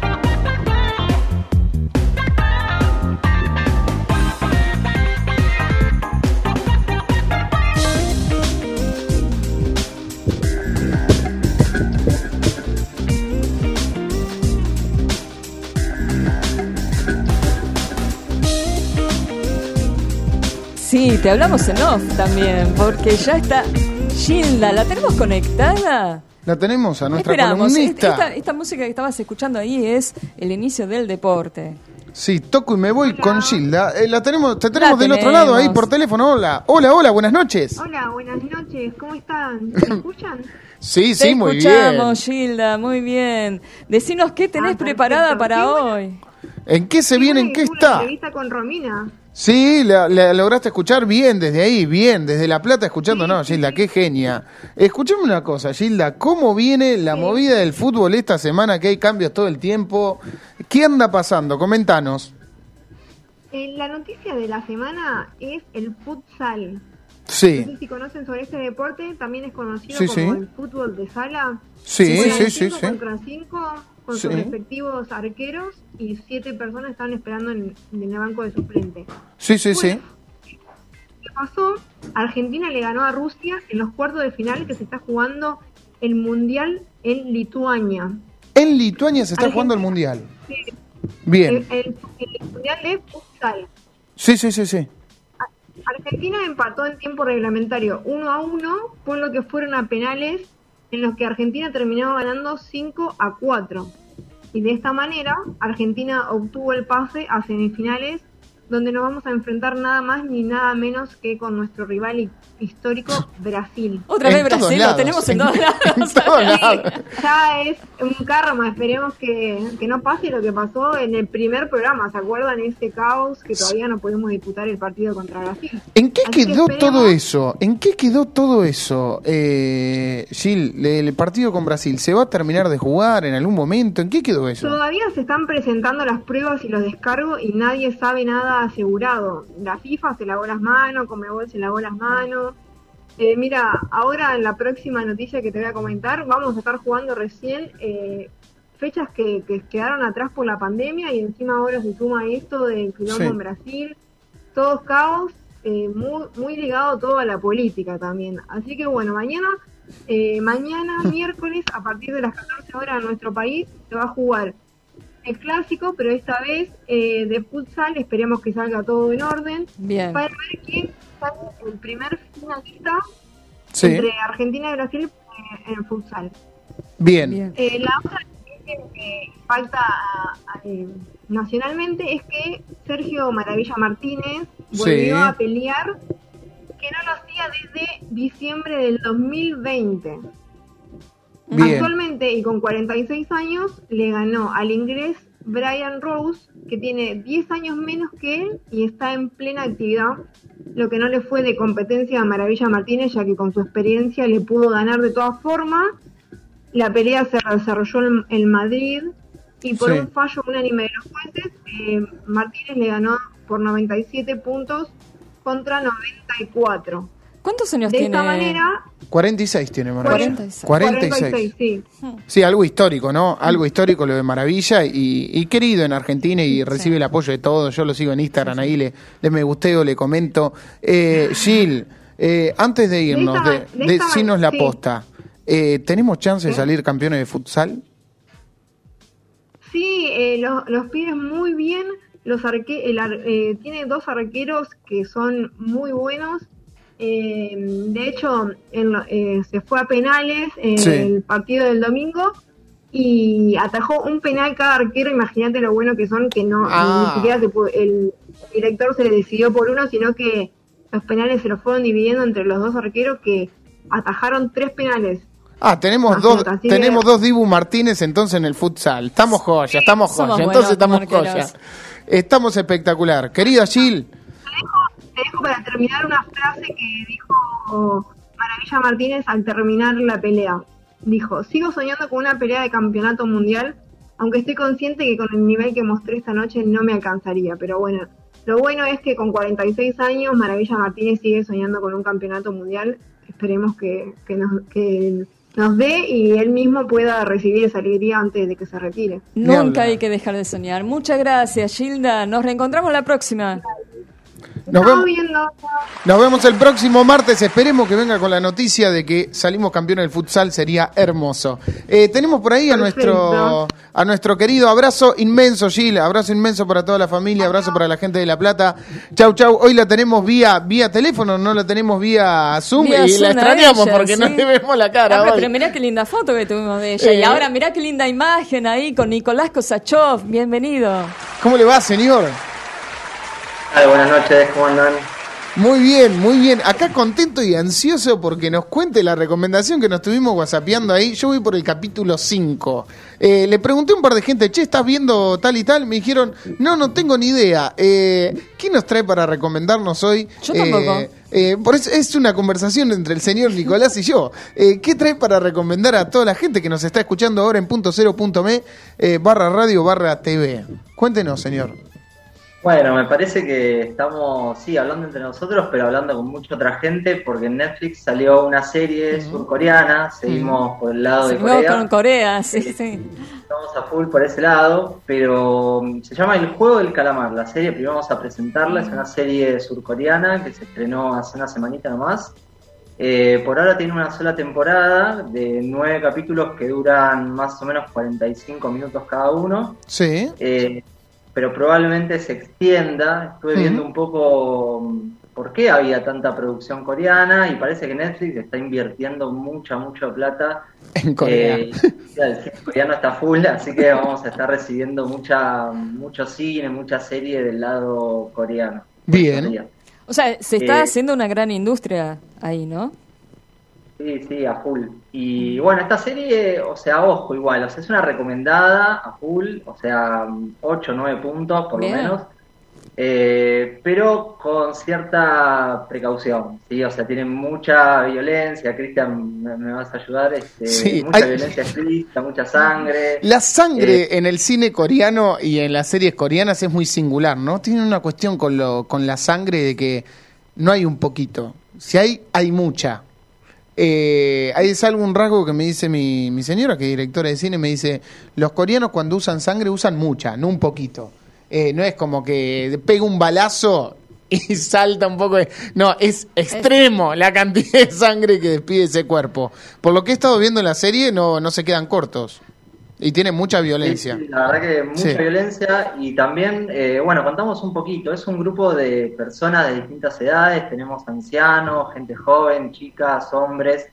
Speaker 3: Sí, te hablamos en off también, porque ya está Gilda. ¿La tenemos conectada?
Speaker 4: La tenemos a nuestra
Speaker 3: Esperamos.
Speaker 4: columnista.
Speaker 3: Esta, esta música que estabas escuchando ahí es el inicio del deporte.
Speaker 4: Sí, toco y me voy con Gilda. Eh, la tenemos, te tenemos
Speaker 3: La
Speaker 4: del otro lado ahí por teléfono. Hola, hola, hola, buenas noches.
Speaker 7: Hola, buenas noches, ¿cómo están? ¿Me escuchan?
Speaker 4: Sí,
Speaker 3: Te
Speaker 4: sí, muy bien.
Speaker 3: escuchamos, Gilda, muy bien. Decinos qué tenés
Speaker 7: Ah,
Speaker 3: preparada para hoy.
Speaker 4: ¿En qué se viene? ¿En qué
Speaker 7: una
Speaker 4: está?
Speaker 7: entrevista con Romina.
Speaker 4: Sí, la, la lograste escuchar bien desde ahí, bien, desde La Plata escuchando. No, Gilda, qué genia. Escuchame una cosa, Gilda, ¿cómo viene la movida del fútbol esta semana que hay cambios todo el tiempo? ¿Qué anda pasando? Comentanos.
Speaker 7: Eh, la noticia de la semana es el futsal. No
Speaker 4: Sí,
Speaker 7: sé si conocen sobre este deporte, también es conocido
Speaker 4: Sí,
Speaker 7: como
Speaker 4: sí.
Speaker 7: el fútbol de sala.
Speaker 4: sí, sí, sí, sí.
Speaker 7: contra cinco con
Speaker 4: Sí.
Speaker 7: sus respectivos arqueros y siete personas están esperando en, en el banco de suplente.
Speaker 4: Sí, sí, sí.
Speaker 7: ¿Qué pasó? Argentina le ganó a Rusia en los cuartos de final que se está jugando el Mundial en Lituania.
Speaker 4: En Lituania se está
Speaker 7: Argentina.
Speaker 4: jugando el Mundial.
Speaker 7: Sí,
Speaker 4: Bien.
Speaker 7: El, el- el Mundial de futsal.
Speaker 4: Sí, sí, sí, sí.
Speaker 7: Argentina empató en tiempo reglamentario 1 a 1, por lo que fueron a penales en los que Argentina terminó ganando 5 a 4. Y de esta manera, Argentina obtuvo el pase a semifinales, donde nos vamos a enfrentar nada más ni nada menos que con nuestro rival hi- histórico Brasil.
Speaker 3: Otra
Speaker 4: En
Speaker 3: vez Brasil, lo tenemos en
Speaker 4: en-
Speaker 3: todos lados.
Speaker 4: en todos lados.
Speaker 7: Ya es un karma, esperemos que, que no pase lo que pasó en el primer programa, ¿se acuerdan? Ese caos que todavía no pudimos disputar el partido contra Brasil.
Speaker 4: ¿En qué
Speaker 7: Así que
Speaker 4: quedó
Speaker 7: esperemos-
Speaker 4: todo eso? ¿En qué quedó todo eso? Eh, Gil, el partido con Brasil, ¿se va a terminar de jugar en algún momento? ¿En qué quedó eso?
Speaker 7: Todavía se están presentando las pruebas y los descargos y nadie sabe nada asegurado. La FIFA se lavó las manos, Comebol se lavó las manos. Eh, mira, ahora en la próxima noticia que te voy a comentar, vamos a estar jugando recién eh, fechas que, que quedaron atrás por la pandemia y encima ahora se suma esto del quilombo
Speaker 4: Sí.
Speaker 7: en Brasil. Todo caos, eh, muy, muy ligado todo a la política también. Así que bueno, mañana, eh, mañana miércoles a partir de las 14 horas en nuestro país se va a jugar el clásico, pero esta vez eh, de futsal, esperemos que salga todo en orden,
Speaker 3: Bien.
Speaker 7: para ver quién sale el primer finalista
Speaker 4: Sí,
Speaker 7: entre Argentina y Brasil eh, en futsal.
Speaker 4: bien.
Speaker 3: Bien.
Speaker 7: Eh, la otra que falta eh, nacionalmente es que Sergio Maravilla Martínez volvió
Speaker 4: Sí.
Speaker 7: a pelear, que no lo hacía desde diciembre del 2020.
Speaker 4: Bien.
Speaker 7: Actualmente y con 46 años le ganó al inglés Brian Rose, que tiene 10 años menos que él y está en plena actividad, lo que no le fue de competencia a Maravilla Martínez, ya que con su experiencia le pudo ganar de todas formas. La pelea se desarrolló en, Madrid y por
Speaker 4: Sí.
Speaker 7: un fallo unánime de los jueces, eh, Martínez le ganó por 97 puntos contra 94.
Speaker 3: ¿Cuántos años
Speaker 7: De
Speaker 3: tiene?
Speaker 7: esta manera,
Speaker 4: 46 tiene Maravilla.
Speaker 3: 46.
Speaker 4: 46.
Speaker 7: sí.
Speaker 4: Sí, algo histórico, ¿no? Algo histórico lo de Maravilla y, y querido en Argentina y recibe el apoyo de todos. Yo lo sigo en Instagram, ahí le, le me gusteo, le comento. Eh, Gil, eh, antes de irnos,
Speaker 7: esta-
Speaker 4: de,
Speaker 7: de
Speaker 4: de
Speaker 7: esta-
Speaker 4: decirnos la
Speaker 7: sí.
Speaker 4: posta, eh, ¿tenemos chance de salir campeones de futsal?
Speaker 7: Sí, eh, los, los pibes muy bien. Los arque el ar- eh, tiene dos arqueros que son muy buenos. Eh, de hecho, en lo- eh, se fue a penales en
Speaker 4: Sí.
Speaker 7: el partido del domingo y atajó un penal cada arquero. Imagínate lo bueno que son, que no
Speaker 4: Ah.
Speaker 7: ni siquiera se pudo- el director se le decidió por uno, sino que los penales se los fueron dividiendo entre los dos arqueros que atajaron tres penales.
Speaker 4: Ah, tenemos
Speaker 7: Imagínate,
Speaker 4: dos, tenemos
Speaker 7: que-
Speaker 4: dos Dibu Martínez entonces en el futsal. Estamos joya, estamos joya.
Speaker 3: somos
Speaker 4: Entonces estamos joya. Estamos espectacular. Querida Gil,
Speaker 7: te dejo para terminar una frase que dijo Maravilla Martínez al terminar la pelea. Dijo, sigo soñando con una pelea de campeonato mundial, aunque estoy consciente que con el nivel que mostré esta noche no me alcanzaría. Pero bueno, lo bueno es que con 46 años Maravilla Martínez sigue soñando con un campeonato mundial. Esperemos que, que nos, que nos dé y él mismo pueda recibir esa alegría antes de que se retire.
Speaker 3: Nunca hay que dejar de soñar. Muchas gracias, Gilda. Nos reencontramos la próxima.
Speaker 4: Nos vemos. Nos vemos el próximo martes. Esperemos que venga con la noticia de que salimos campeones del futsal. Sería hermoso. Eh, tenemos por ahí a nuestro, a nuestro querido abrazo inmenso, Gil. Abrazo inmenso para toda la familia. Abrazo para la gente de La Plata. Chau, chau. Hoy la tenemos vía, vía teléfono, no la tenemos vía Zoom.
Speaker 3: Vía
Speaker 4: y
Speaker 3: Zoom
Speaker 4: la extrañamos
Speaker 3: ella,
Speaker 4: porque no le vemos la cara.
Speaker 3: Ah, pero, mirá qué linda foto que tuvimos de ella.
Speaker 4: Eh.
Speaker 3: Y ahora mirá qué linda imagen ahí con Nicolás Kosachov. Bienvenido.
Speaker 4: ¿Cómo le va, señor?
Speaker 8: Ay, buenas noches, ¿cómo andan?
Speaker 4: Muy bien, muy bien. Acá contento y ansioso porque nos cuente la recomendación que nos estuvimos whatsappeando ahí. Yo voy por el capítulo 5. Eh, le pregunté a un par de gente, che, ¿estás viendo tal y tal? Me dijeron, no, no tengo ni idea. Eh, ¿Qué nos trae para recomendarnos hoy?
Speaker 3: Yo tampoco.
Speaker 4: Eh, eh, por eso es una conversación entre el señor Nicolás y yo. Eh, ¿Qué trae para recomendar a toda la gente que nos está escuchando ahora en punto cero punto me eh, barra radio barra TV? Cuéntenos, señor.
Speaker 8: Bueno, me parece que estamos, sí, hablando entre nosotros, pero hablando con mucha otra gente, porque en Netflix salió una serie surcoreana, seguimos por el lado de
Speaker 3: Seguimos
Speaker 8: Corea,
Speaker 3: con Corea, sí, sí.
Speaker 8: estamos a full por ese lado, pero mm, se llama El Juego del Calamar, la serie, primero vamos a presentarla, es una serie surcoreana que se estrenó hace una semanita nomás. Eh, por ahora tiene una sola temporada de nueve capítulos que duran más o menos 45 minutos cada uno.
Speaker 4: Sí.
Speaker 8: Eh, pero probablemente se extienda. Estuve viendo un poco mm, por qué había tanta producción coreana y parece que Netflix está invirtiendo mucha, mucha plata.
Speaker 4: En Corea.
Speaker 8: Eh, el cine coreano está full, así que vamos a estar recibiendo mucha, mucho cine, mucha serie del lado coreano.
Speaker 4: Bien.
Speaker 3: O sea, se está
Speaker 8: Eh.
Speaker 3: haciendo una gran industria ahí, ¿no?
Speaker 8: Sí, sí, a full. Y bueno, esta serie, o sea, ojo, igual, o sea, es una recomendada a full, o sea, 8 o 9 puntos por
Speaker 3: Bien.
Speaker 8: lo menos, eh, pero con cierta precaución, ¿sí? O sea, tiene mucha violencia, Cristian, me, me vas a ayudar, este,
Speaker 4: Sí,
Speaker 8: mucha
Speaker 4: hay-
Speaker 8: violencia explícita, mucha sangre.
Speaker 4: La sangre
Speaker 8: Eh,
Speaker 4: en el cine coreano y en las series coreanas es muy singular, ¿no? Tiene una cuestión con, lo, con la sangre de que no hay un poquito. Si hay, hay mucha. Eh, hay es algún rasgo que me dice mi, mi señora, que es directora de cine, me dice, los coreanos cuando usan sangre usan mucha, no un poquito. Eh, no es como que pega un balazo y salta un poco de... No, es extremo la cantidad de sangre que despide ese cuerpo. Por lo que he estado viendo en la serie, no, no se quedan cortos. Y tiene mucha violencia.
Speaker 8: Sí, la verdad que mucha
Speaker 4: Sí.
Speaker 8: violencia y también, eh, bueno, contamos un poquito, es un grupo de personas de distintas edades, tenemos ancianos, gente joven, chicas, hombres,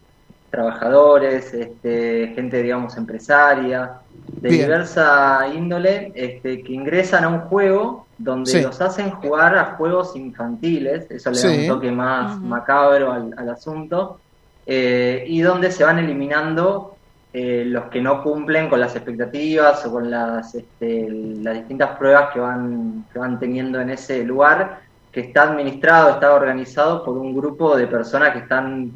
Speaker 8: trabajadores, este, gente, digamos, empresaria, de
Speaker 4: Bien.
Speaker 8: diversa índole, este, que ingresan a un juego donde
Speaker 4: Sí.
Speaker 8: los hacen jugar a juegos infantiles, eso le da un toque más macabro al, al asunto, eh, y donde se van eliminando eh, los que no cumplen con las expectativas o con las, este, las distintas pruebas que van, que van teniendo en ese lugar, que está administrado, está organizado por un grupo de personas que están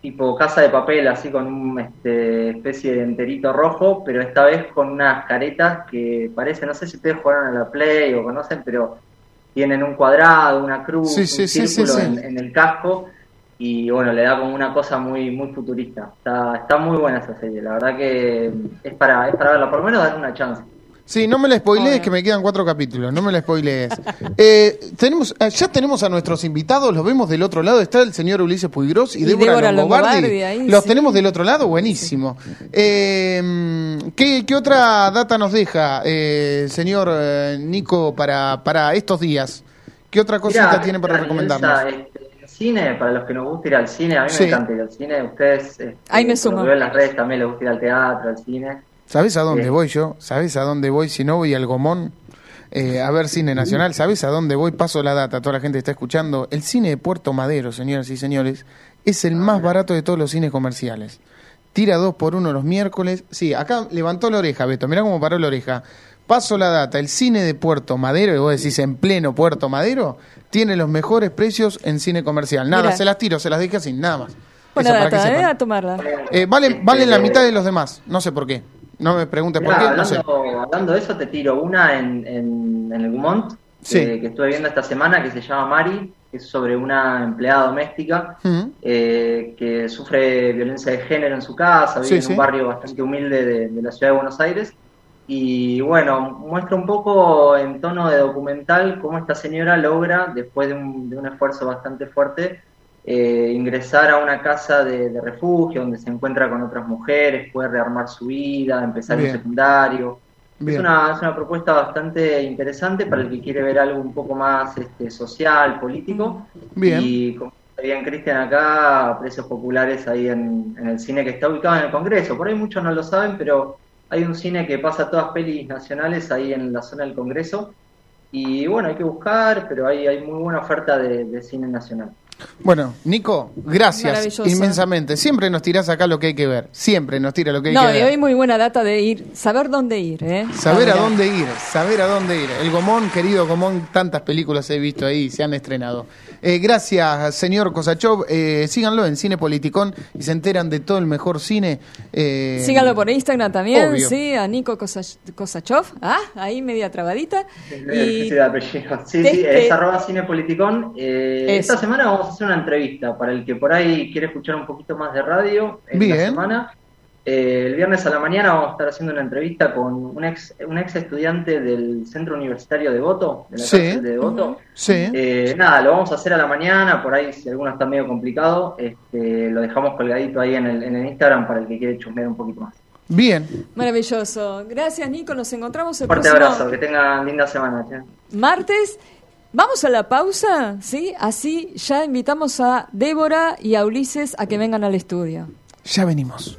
Speaker 8: tipo casa de papel, así con una este, especie de enterito rojo, pero esta vez con unas caretas que parece, no sé si ustedes jugaron a la Play o conocen, pero tienen un cuadrado, una cruz,
Speaker 4: Sí,
Speaker 8: un
Speaker 4: sí,
Speaker 8: círculo
Speaker 4: sí, sí.
Speaker 8: En, en el casco y bueno, le da como una cosa muy muy futurista. Está, está muy buena esa serie, la verdad que es para, es para verla, por lo menos darle una chance.
Speaker 4: Sí, no me la spoilees, que me quedan cuatro capítulos. No me la spoilees. Eh, tenemos, eh, ya tenemos a nuestros invitados, los vemos del otro lado. Está el señor Ulises Puigros y,
Speaker 3: Y
Speaker 4: Débora,
Speaker 3: Débora
Speaker 4: Longobardi.
Speaker 3: Longobardi ahí,
Speaker 4: los
Speaker 3: sí.
Speaker 4: tenemos del otro lado, buenísimo. Eh, ¿qué, qué otra data nos deja, eh, señor eh, Nico, para, para estos días? ¿Qué otra cosita
Speaker 8: Mirá,
Speaker 4: tiene para recomendarnos?
Speaker 8: sa- este, cine, para los que nos gusta ir al cine, a mí
Speaker 4: Sí.
Speaker 8: me encanta ir al cine. Ustedes, este,
Speaker 3: Ahí me sumo.
Speaker 8: en las redes, también les gusta ir al teatro, al cine.
Speaker 4: ¿Sabes a dónde
Speaker 8: Sí.
Speaker 4: voy yo? ¿Sabes a dónde voy si no voy al Gomón? eh, a ver cine nacional. ¿Sabes a dónde voy? Paso la data, toda la gente está escuchando. El cine de Puerto Madero, señoras y señores, es el más barato de todos los cines comerciales. Tira dos por uno los miércoles. Sí, acá levantó la oreja, Beto. Mirá cómo paró la oreja. Paso la data. El cine de Puerto Madero, y vos decís en pleno Puerto Madero, tiene los mejores precios en cine comercial. Nada, se las tiro, se las dejé así, nada más.
Speaker 3: Buena
Speaker 4: Eso para que
Speaker 3: data, ¿eh? A tomarla.
Speaker 4: Eh, valen, valen la mitad de los demás. No sé por qué. No me preguntes por qué, no sé.
Speaker 8: hablando, hablando de eso, te tiro una en, en, en el Gumont,
Speaker 4: Sí.
Speaker 8: eh, que estuve viendo esta semana, que se llama Mari, que es sobre una empleada doméstica eh, que sufre violencia de género en su casa, vive
Speaker 4: Sí,
Speaker 8: en
Speaker 4: sí.
Speaker 8: un barrio bastante humilde de, de la ciudad de Buenos Aires. Y bueno, muestra un poco en tono de documental cómo esta señora logra, después de un, de un esfuerzo bastante fuerte, eh, ingresar a una casa de, de refugio donde se encuentra con otras mujeres, puede rearmar su vida, empezar
Speaker 4: Bien.
Speaker 8: un secundario. Es una, es una propuesta bastante interesante para el que quiere ver algo un poco más este, social, político.
Speaker 4: Bien.
Speaker 8: Y como decía bien Cristian acá, precios populares ahí en, en el cine que está ubicado en el Congreso. Por ahí muchos no lo saben, pero hay un cine que pasa todas pelis nacionales ahí en la zona del Congreso. Y bueno, hay que buscar, pero hay, hay muy buena oferta de, de cine nacional.
Speaker 4: Bueno, Nico, gracias inmensamente. Siempre nos tirás acá lo que hay que ver. Siempre nos tira lo que hay
Speaker 3: No,
Speaker 4: que
Speaker 3: y
Speaker 4: ver.
Speaker 3: hoy muy buena data de ir, saber dónde ir, ¿eh?
Speaker 4: Saber
Speaker 3: Ah,
Speaker 4: a dónde ir, saber a dónde ir. El Gomón, querido Gomón, tantas películas he visto ahí, se han estrenado. Eh, gracias, señor Kosachov. Eh, síganlo en Cine Politicón y se enteran de todo el mejor cine. Eh,
Speaker 3: Síganlo por Instagram también,
Speaker 4: obvio.
Speaker 3: sí, a Nico Kosach- Kosachov. Ah, ahí media trabadita. Y
Speaker 8: Sí, de apellido. Sí, sí,
Speaker 3: te-
Speaker 8: es arroba cinepoliticón. Eh,
Speaker 3: Eso.
Speaker 8: esta semana vamos a hacer una entrevista para el que por ahí quiere escuchar un poquito más de radio en la
Speaker 4: Bien.
Speaker 8: semana. Eh, el viernes a la mañana vamos a estar haciendo una entrevista con un ex, un ex estudiante del Centro Universitario de Voto, de la
Speaker 4: Sí.
Speaker 8: cárcel de Devoto.
Speaker 4: Sí.
Speaker 8: Eh, nada, lo vamos a hacer a la mañana, por ahí si alguno está medio complicado, este, lo dejamos colgadito ahí en el, en el Instagram para el que quiere chusmear un poquito más.
Speaker 4: Bien.
Speaker 3: maravilloso. Gracias, Nico. Nos encontramos el
Speaker 8: Fuerte
Speaker 3: próximo
Speaker 8: abrazo, que tengan linda semana. che.
Speaker 3: martes. Vamos a la pausa, ¿sí? Así ya invitamos a Débora y a Ulises a que vengan al estudio.
Speaker 4: Ya venimos.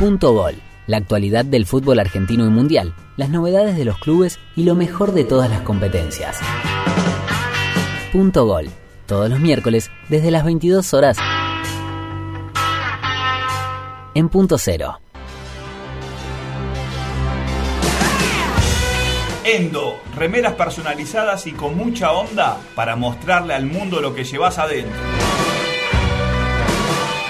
Speaker 1: Punto Gol. La actualidad del fútbol argentino y mundial, las novedades de los clubes y lo mejor de todas las competencias. Punto Gol. Todos los miércoles desde las 22 horas. En punto cero.
Speaker 9: Endo, remeras personalizadas y con mucha onda para mostrarle al mundo lo que llevas adentro.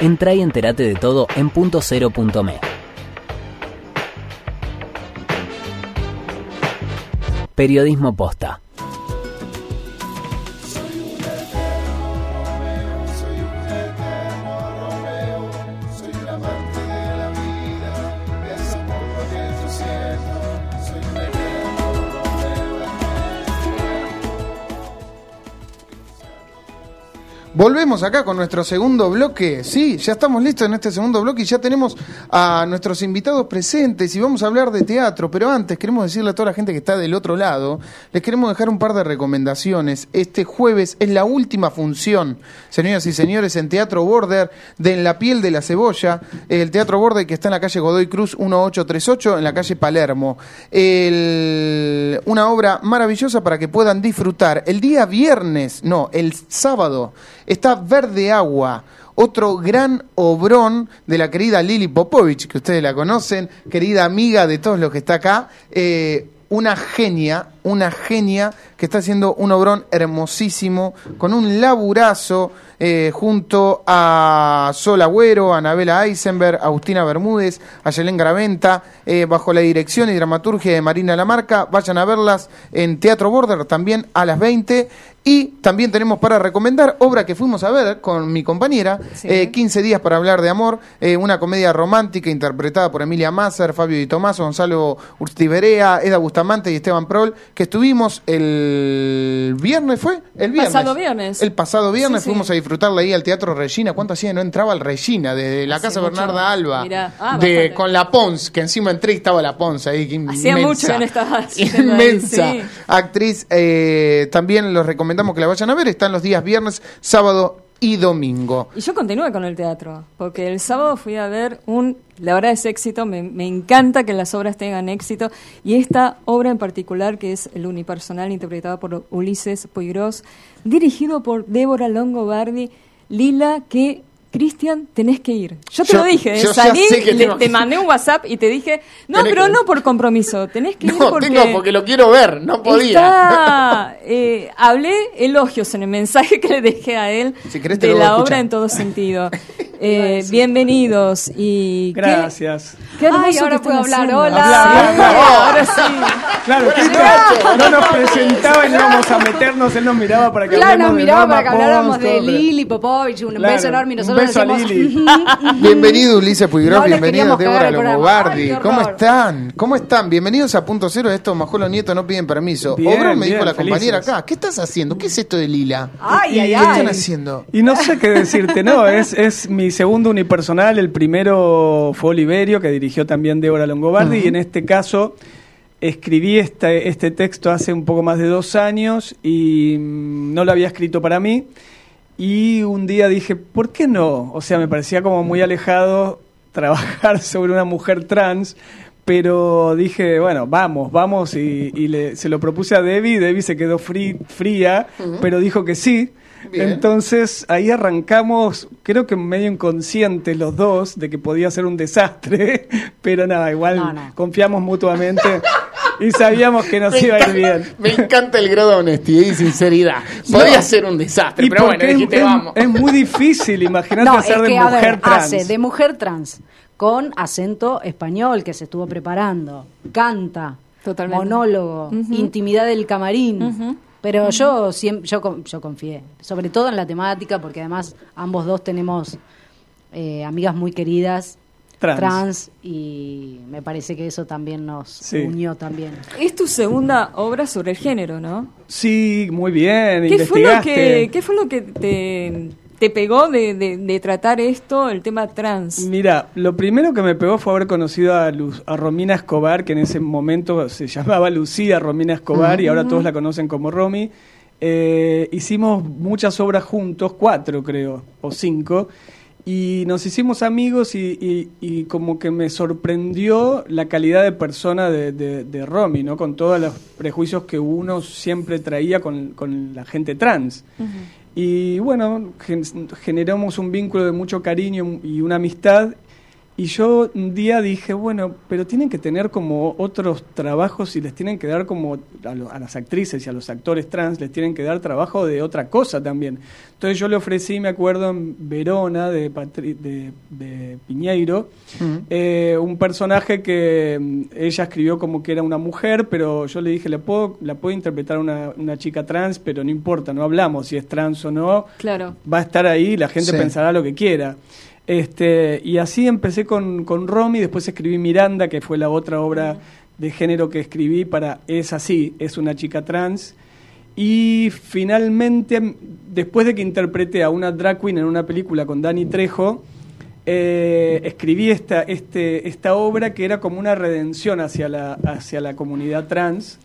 Speaker 1: Entra y entérate de todo en punto .me. Periodismo posta.
Speaker 4: Volvemos acá con nuestro segundo bloque. Sí, ya estamos listos en este segundo bloque y ya tenemos a nuestros invitados presentes y vamos a hablar de teatro. Pero antes queremos decirle a toda la gente que está del otro lado, les queremos dejar un par de recomendaciones. Este jueves es la última función, señoras y señores, en Teatro Border de En la piel de la cebolla. El Teatro Border que está en la calle Godoy Cruz 1838, en la calle Palermo. Una obra maravillosa para que puedan disfrutar. El día viernes, no, el sábado, está Verde Agua. Otro gran obrón de la querida Lili Popovich, que ustedes la conocen, querida amiga de todos los que está acá, eh, una genia, una genia que está haciendo un obrón hermosísimo, con un laburazo, eh, junto a Sol Agüero, a Anabela Eisenberg, a Agustina Bermúdez, a Yelén Graventa, eh, bajo la dirección y dramaturgia de Marina Lamarca. Vayan a verlas en Teatro Border también a las 20. Y también tenemos para recomendar obra que fuimos a ver con mi compañera,
Speaker 3: Sí.
Speaker 4: eh, 15 días para hablar de amor, eh, una comedia romántica interpretada por Emilia Masser, Fabio Di Tomaso, Gonzalo Urtiberea, Eda Bustamante y Esteban Prol, que estuvimos el viernes, ¿fue? El viernes.
Speaker 3: Pasado viernes.
Speaker 4: El pasado viernes
Speaker 3: Sí, sí.
Speaker 4: fuimos a disfrutarla ahí al Teatro Regina. ¿Cuánto hacía? No entraba al Regina, desde la Casa
Speaker 3: mucho.
Speaker 4: Bernarda Alba.
Speaker 3: Mirá. Ah,
Speaker 4: de,
Speaker 3: bastante.
Speaker 4: con la Pons, que encima entré y estaba la Pons ahí.
Speaker 3: Hacía
Speaker 4: inmensa,
Speaker 3: mucho que no estaba ahí,
Speaker 4: Inmensa
Speaker 3: sí.
Speaker 4: actriz. eh, también los recomendamos que la vayan a ver. Están los días viernes, sábado y domingo.
Speaker 3: Y yo continué con el teatro, porque el sábado fui a ver un, la verdad es éxito, me, me encanta que las obras tengan éxito, y esta obra en particular, que es el unipersonal interpretado por Ulises Puigros, dirigido por Débora Longobardi, Lila, que Cristian, tenés que ir. Yo te
Speaker 4: Yo-
Speaker 3: lo dije,
Speaker 4: yo ya
Speaker 3: salí,
Speaker 4: sé que
Speaker 3: le-
Speaker 4: tengo
Speaker 3: te mandé un WhatsApp y te dije, no,
Speaker 4: Tenés
Speaker 3: pero
Speaker 4: que-
Speaker 3: no por compromiso, tenés que ir
Speaker 4: No,
Speaker 3: porque...
Speaker 4: tengo, porque lo quiero ver, no podía.
Speaker 3: Está, eh, hablé elogios en el mensaje que le dejé a él
Speaker 4: Si querés te
Speaker 3: de la obra en todo sentido. Eh, bienvenidos y
Speaker 10: Gracias.
Speaker 3: Qué,
Speaker 11: Ay, ahora puedo hablar.
Speaker 3: haciendo.
Speaker 11: Hola.
Speaker 3: Ahora sí.
Speaker 10: Claro, Cristian no nos presentaba y no íbamos a meternos, él nos miraba para que
Speaker 11: Claro,
Speaker 10: hablemos
Speaker 11: nos
Speaker 10: de
Speaker 11: miraba para que habláramos de. Lili Popovich, un
Speaker 10: Claro,
Speaker 11: beso enorme y nosotros
Speaker 4: Bienvenido Ulises Puigros,
Speaker 11: No
Speaker 4: bienvenido Débora
Speaker 11: qué
Speaker 4: ¿Cómo están? ¿Cómo están? Bienvenidos a Punto Cero. Esto Majolo Nieto no piden permiso.
Speaker 10: Bien,
Speaker 4: Obrón me
Speaker 10: bien,
Speaker 4: dijo la compañera
Speaker 10: felices.
Speaker 4: acá. ¿Qué estás haciendo? ¿Qué es esto de Lila?
Speaker 11: Ay, ay,
Speaker 4: ¿Qué
Speaker 11: ay.
Speaker 4: están haciendo?
Speaker 10: Y no sé qué decirte, no, es, es mi segundo unipersonal, el primero fue Oliverio, que dirigió también Débora Longobardi, y en este caso escribí este, este texto hace un poco más de dos años y mm, no lo había escrito para mí, y un día dije, ¿por qué no? O sea, me parecía como muy alejado trabajar sobre una mujer trans, pero dije, bueno, vamos, vamos, y, y le- se lo propuse a Debbie, Debbie se quedó frí- fría, pero dijo que sí.
Speaker 4: Bien.
Speaker 10: Entonces ahí arrancamos, creo que medio inconscientes los dos, de que podía ser un desastre, pero nada, igual
Speaker 11: No, no.
Speaker 10: confiamos mutuamente y sabíamos que nos iba a ir bien.
Speaker 4: Me encanta el grado de honestidad y sinceridad. Podía ser un desastre,
Speaker 10: Y
Speaker 4: pero bueno, dijiste
Speaker 10: es,
Speaker 4: vamos.
Speaker 10: es muy difícil, imagínate
Speaker 11: No,
Speaker 10: hacer
Speaker 11: es
Speaker 10: de
Speaker 11: que, a
Speaker 10: mujer
Speaker 11: ver,
Speaker 10: trans.
Speaker 11: hace de mujer trans con acento español que se estuvo preparando, canta,
Speaker 3: Totalmente.
Speaker 11: monólogo, intimidad del camarín. Pero yo siempre, yo confié, sobre todo en la temática, porque además ambos dos tenemos eh, amigas muy queridas
Speaker 10: Trans.
Speaker 11: y me parece que eso también nos
Speaker 10: Sí.
Speaker 11: unió también.
Speaker 3: Es tu segunda obra sobre el género, ¿no?
Speaker 10: Sí, muy bien,
Speaker 3: ¿Qué fue, lo que, ¿Qué fue lo que te, te pegó de, de, de tratar esto, el tema trans?
Speaker 10: Mira, lo primero que me pegó fue haber conocido a, Luz, a Romina Escobar, que en ese momento se llamaba Lucía Romina Escobar y ahora todos la conocen como Romy. Eh, hicimos muchas obras juntos, cuatro creo, o cinco, y nos hicimos amigos y, y- y como que me sorprendió la calidad de persona de, de, de Romy, ¿no? Con todos los prejuicios que uno siempre traía con, con la gente trans. Y bueno, gen- generamos un vínculo de mucho cariño y una amistad. Y yo un día dije, bueno, pero tienen que tener como otros trabajos y les tienen que dar como a, lo- a las actrices y a los actores trans, les tienen que dar trabajo de otra cosa también. Entonces yo le ofrecí, me acuerdo, en Verona de, Patri- de, de Piñeiro, eh, un personaje que mm, ella escribió como que era una mujer, pero yo le dije, la puedo, la puedo interpretar una, una chica trans, pero no importa, no hablamos si es trans o no,
Speaker 3: Claro.
Speaker 10: va a estar ahí, la gente
Speaker 4: Sí.
Speaker 10: pensará lo que quiera. Este, y así empecé con, con Romy, después escribí Miranda, que fue la otra obra de género que escribí para Es así, es una chica trans. Y finalmente, después de que interpreté a una drag queen en una película con Dani Trejo, eh, escribí esta, este, esta obra que era como una redención hacia la, hacia la comunidad trans.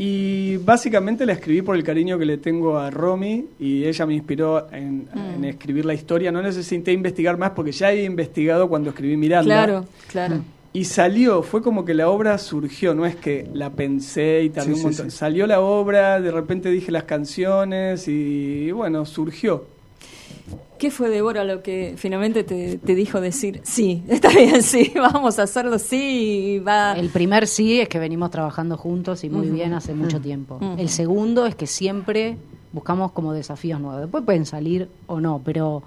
Speaker 10: Y básicamente la escribí por el cariño que le tengo a Romy y ella me inspiró en, en escribir la historia. No necesité investigar más porque ya he investigado cuando escribí Miranda.
Speaker 3: Claro, claro.
Speaker 10: Y salió, fue como que la obra surgió, no es que la pensé y tardé
Speaker 4: Sí,
Speaker 10: un montón.
Speaker 4: sí.
Speaker 10: Salió la obra, de repente dije las canciones y bueno, surgió.
Speaker 3: ¿Qué fue Débora lo que finalmente te, te dijo decir, sí, está bien, sí, vamos a hacerlo, sí, va...
Speaker 11: El primer sí es que venimos trabajando juntos y muy bien hace mucho tiempo. El segundo es que siempre buscamos como desafíos nuevos. Después pueden salir o no, pero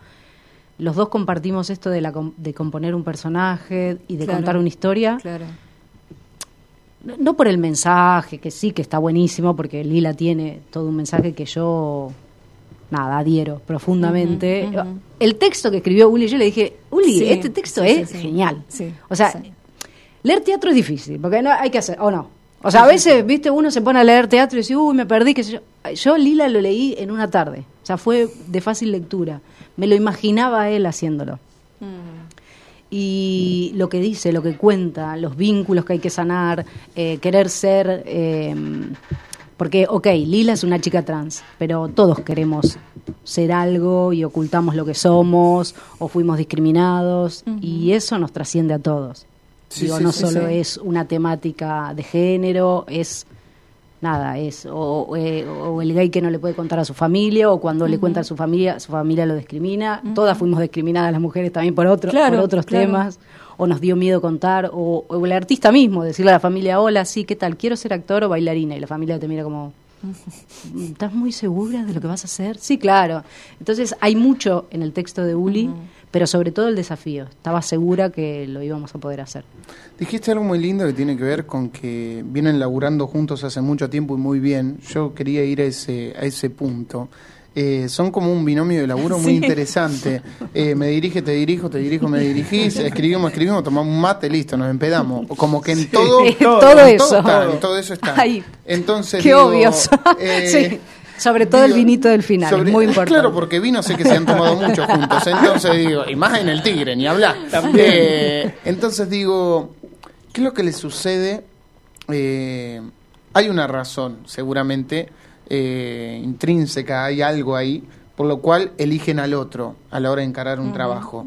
Speaker 11: los dos compartimos esto de, la, de componer un personaje y de
Speaker 3: Claro.
Speaker 11: contar una historia.
Speaker 3: Claro.
Speaker 11: No- No por el mensaje, que sí, que está buenísimo, porque Lila tiene todo un mensaje que yo, nada, adhiero profundamente. El texto que escribió Uli, yo le dije, Uli,
Speaker 3: Sí,
Speaker 11: este texto
Speaker 3: sí,
Speaker 11: es
Speaker 3: sí,
Speaker 11: genial. O sea, leer teatro es difícil, porque no hay que hacer, o no. O sea, a veces, viste, uno se pone a leer teatro y dice, uy, me perdí, qué sé yo. Yo Lila lo leí en una tarde. O sea, fue de fácil lectura. Me lo imaginaba él haciéndolo. Y lo que dice, lo que cuenta, los vínculos que hay que sanar, eh, querer ser... eh, porque, ok, Lila es una chica trans, pero todos queremos ser algo y ocultamos lo que somos o fuimos discriminados y eso nos trasciende a todos.
Speaker 4: Sí,
Speaker 11: Digo,
Speaker 4: sí,
Speaker 11: no
Speaker 4: sí,
Speaker 11: solo
Speaker 4: sí.
Speaker 11: es una temática de género, es nada, es o, eh, o el gay que no le puede contar a su familia o cuando le cuenta a su familia, su familia lo discrimina. Todas fuimos discriminadas las mujeres también por, otro,
Speaker 3: Claro,
Speaker 11: por otros
Speaker 3: claro.
Speaker 11: temas o nos dio miedo contar o, o el artista mismo, decirle a la familia, hola, sí, ¿qué tal? Quiero ser actor o bailarina y la familia te mira como... ¿Estás muy segura de lo que vas a hacer? Sí, claro. Entonces hay mucho en el texto de Uli, pero sobre todo el desafío. Estaba segura que lo íbamos a poder hacer.
Speaker 4: Dijiste algo muy lindo que tiene que ver con que vienen laburando juntos hace mucho tiempo y muy bien. Yo quería ir a ese, a ese punto. Eh, son como un binomio de laburo muy
Speaker 3: Sí.
Speaker 4: interesante. Eh, me dirige, te dirijo, te dirijo, me dirigís, escribimos, escribimos, tomamos un mate, listo, nos empedamos. Como que en todo,
Speaker 11: todo
Speaker 4: en
Speaker 11: eso.
Speaker 4: está, en todo eso está.
Speaker 11: Ay,
Speaker 4: Entonces,
Speaker 11: Qué
Speaker 4: digo,
Speaker 11: obvios.
Speaker 4: eh,
Speaker 11: Sí. Sobre todo el vinito del final,
Speaker 4: sobre-
Speaker 11: muy importante.
Speaker 4: Claro, porque vino sé que se han tomado mucho juntos. Entonces digo, y más en el Tigre, ni hablar. Eh, entonces digo, ¿qué es lo que le sucede? Eh, hay una razón, seguramente, eh, intrínseca, hay algo ahí, por lo cual eligen al otro a la hora de encarar un trabajo.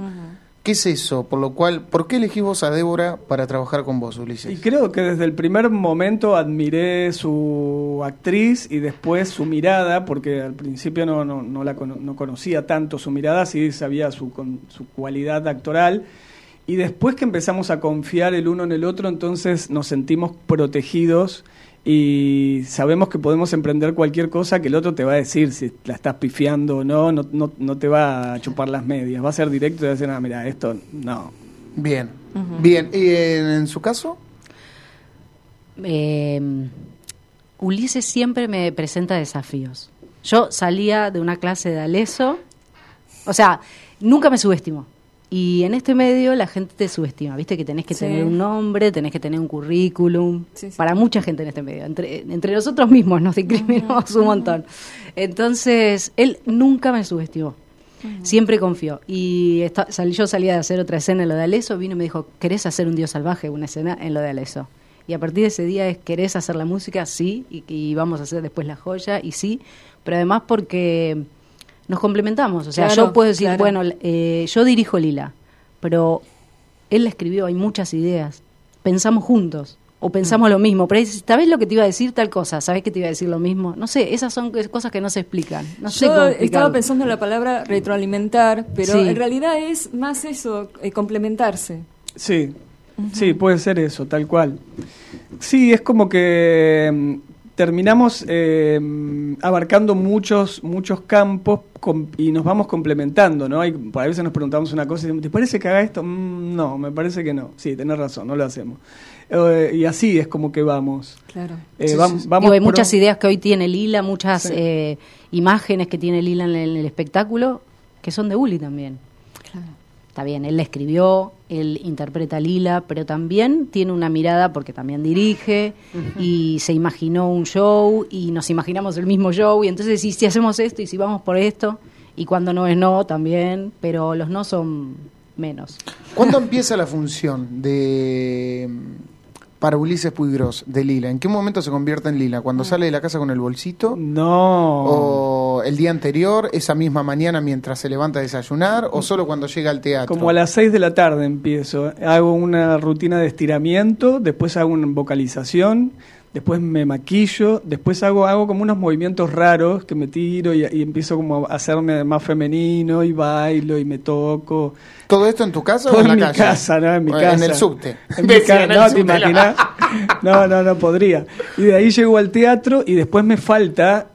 Speaker 4: ¿Qué es eso? Por lo cual, ¿por qué elegís vos a Débora para trabajar con vos,
Speaker 10: Y
Speaker 4: Ulises?
Speaker 10: creo que desde el primer momento admiré su actriz y después su mirada, porque al principio no, no, no la cono- no conocía tanto su mirada, sí sabía su, con- su cualidad actoral. Y después que empezamos a confiar el uno en el otro, entonces nos sentimos protegidos y sabemos que podemos emprender cualquier cosa que el otro te va a decir si la estás pifiando o no, no, no, no te va a chupar las medias, va a ser directo y te va a decir, ah, mira, esto no.
Speaker 4: Bien, bien. ¿Y en, en su caso?
Speaker 11: Eh, Ulises siempre me presenta desafíos. Yo salía de una clase de Aleso, o sea, nunca me subestimó. Y en este medio la gente te subestima, viste que tenés que
Speaker 3: Sí.
Speaker 11: tener un nombre, tenés que tener un currículum,
Speaker 3: Sí, sí.
Speaker 11: para mucha gente en este medio. Entre, entre nosotros mismos nos discriminamos un montón. Entonces, él nunca me subestimó. Siempre confió. Y esta- sal- yo salía de hacer otra escena en lo de Aleso, vino y me dijo, ¿querés hacer un dios salvaje, una escena en lo de Aleso? Y a partir de ese día es, ¿querés hacer la música? Sí, y, y vamos a hacer después la joya, y sí, pero además porque nos complementamos. O sea,
Speaker 3: Claro,
Speaker 11: yo puedo decir,
Speaker 3: claro.
Speaker 11: bueno, eh, yo dirijo Lila, pero él la escribió, hay muchas ideas, pensamos juntos. O pensamos lo mismo, pero dices, ¿sabes lo que te iba a decir tal cosa? ¿Sabes que te iba a decir lo mismo? No sé, esas son cosas que no se explican. No sé
Speaker 3: Yo
Speaker 11: cómo
Speaker 3: estaba pensando en la palabra retroalimentar, pero
Speaker 11: Sí.
Speaker 3: en realidad es más eso, eh, complementarse.
Speaker 10: Sí, sí, puede ser eso, tal cual. Sí, es como que mm, terminamos eh, abarcando muchos muchos campos com- y nos vamos complementando, ¿no? Hay, por a veces nos preguntamos una cosa y decimos, ¿te parece que haga esto? Mm, no, me parece que no. Sí, tenés razón, no lo hacemos. Eh, y así es como que vamos.
Speaker 3: Claro.
Speaker 10: Eh,
Speaker 11: Sí,
Speaker 10: vam-
Speaker 11: sí, sí.
Speaker 10: vamos
Speaker 11: Digo, hay
Speaker 10: pro-
Speaker 11: muchas ideas que hoy tiene Lila, muchas
Speaker 10: Sí.
Speaker 11: eh, imágenes que tiene Lila en el, en el espectáculo, que son de Uli también. Está bien, él la escribió, él interpreta a Lila, pero también tiene una mirada porque también dirige y se imaginó un show y nos imaginamos el mismo show y entonces y si hacemos esto y si vamos por esto y cuando no es no también, pero los no son menos.
Speaker 4: ¿Cuándo empieza la función de para Ulises Puigros de Lila? ¿En qué momento se convierte en Lila? ¿Cuando sale de la casa con el bolsito?
Speaker 10: No.
Speaker 4: ¿O el día anterior, esa misma mañana mientras se levanta a desayunar? ¿O solo cuando llega al teatro?
Speaker 10: Como a las 6 de la tarde empiezo. Hago una rutina de estiramiento, después hago una vocalización, después me maquillo, después hago, hago como unos movimientos raros que me tiro y, y empiezo como a hacerme más femenino y bailo y me toco.
Speaker 4: ¿Todo esto en tu casa
Speaker 10: Todo
Speaker 4: o en la
Speaker 10: mi
Speaker 4: calle?
Speaker 10: casa, ¿no? En mi
Speaker 4: O
Speaker 10: casa.
Speaker 4: En el subte.
Speaker 10: En mi
Speaker 4: en
Speaker 10: no, ¿te imaginas? No, no, no podría. Y de ahí llego al teatro y después me falta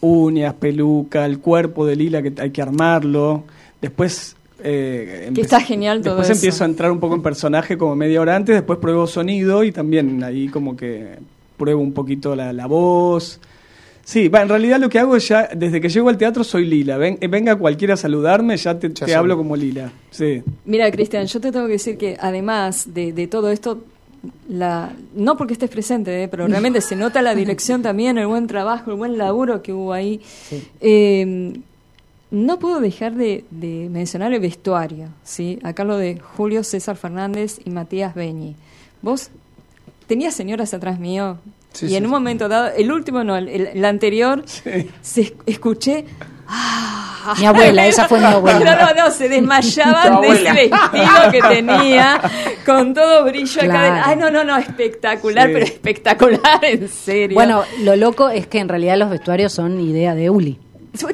Speaker 10: uñas, peluca, el cuerpo de Lila que hay que armarlo. Después... eh,
Speaker 3: Que está genial todo
Speaker 10: Después
Speaker 3: eso.
Speaker 10: empiezo a entrar un poco en personaje como media hora antes, después pruebo sonido y también ahí como que pruebo un poquito la, la voz. Sí, va, en realidad lo que hago es ya, desde que llego al teatro soy Lila. Ven- eh, venga cualquiera a saludarme, ya te, hablo como Lila. Sí.
Speaker 3: Mira, Cristian, yo te tengo que decir que además de, de todo esto, la, no porque estés presente, eh, pero realmente se nota la dirección también, el buen trabajo, el buen laburo que hubo ahí. Eh, no puedo dejar de, de mencionar el vestuario, ¿sí? Acá lo de Julio César Fernández y Matías Beñi. Vos tenías señoras atrás mío
Speaker 4: Sí,
Speaker 3: y
Speaker 4: sí,
Speaker 3: en un
Speaker 4: sí.
Speaker 3: momento dado, el último no, el, anterior, se esc- escuché
Speaker 11: Mi abuela, esa fue mi abuela.
Speaker 3: No, no, no, se desmayaban de ese vestido que tenía, con todo brillo acá.
Speaker 11: Claro.
Speaker 3: del- Ay, no, no, no, espectacular,
Speaker 11: Sí.
Speaker 3: pero espectacular, en serio.
Speaker 11: Bueno, lo loco es que en realidad los vestuarios son idea de Uli.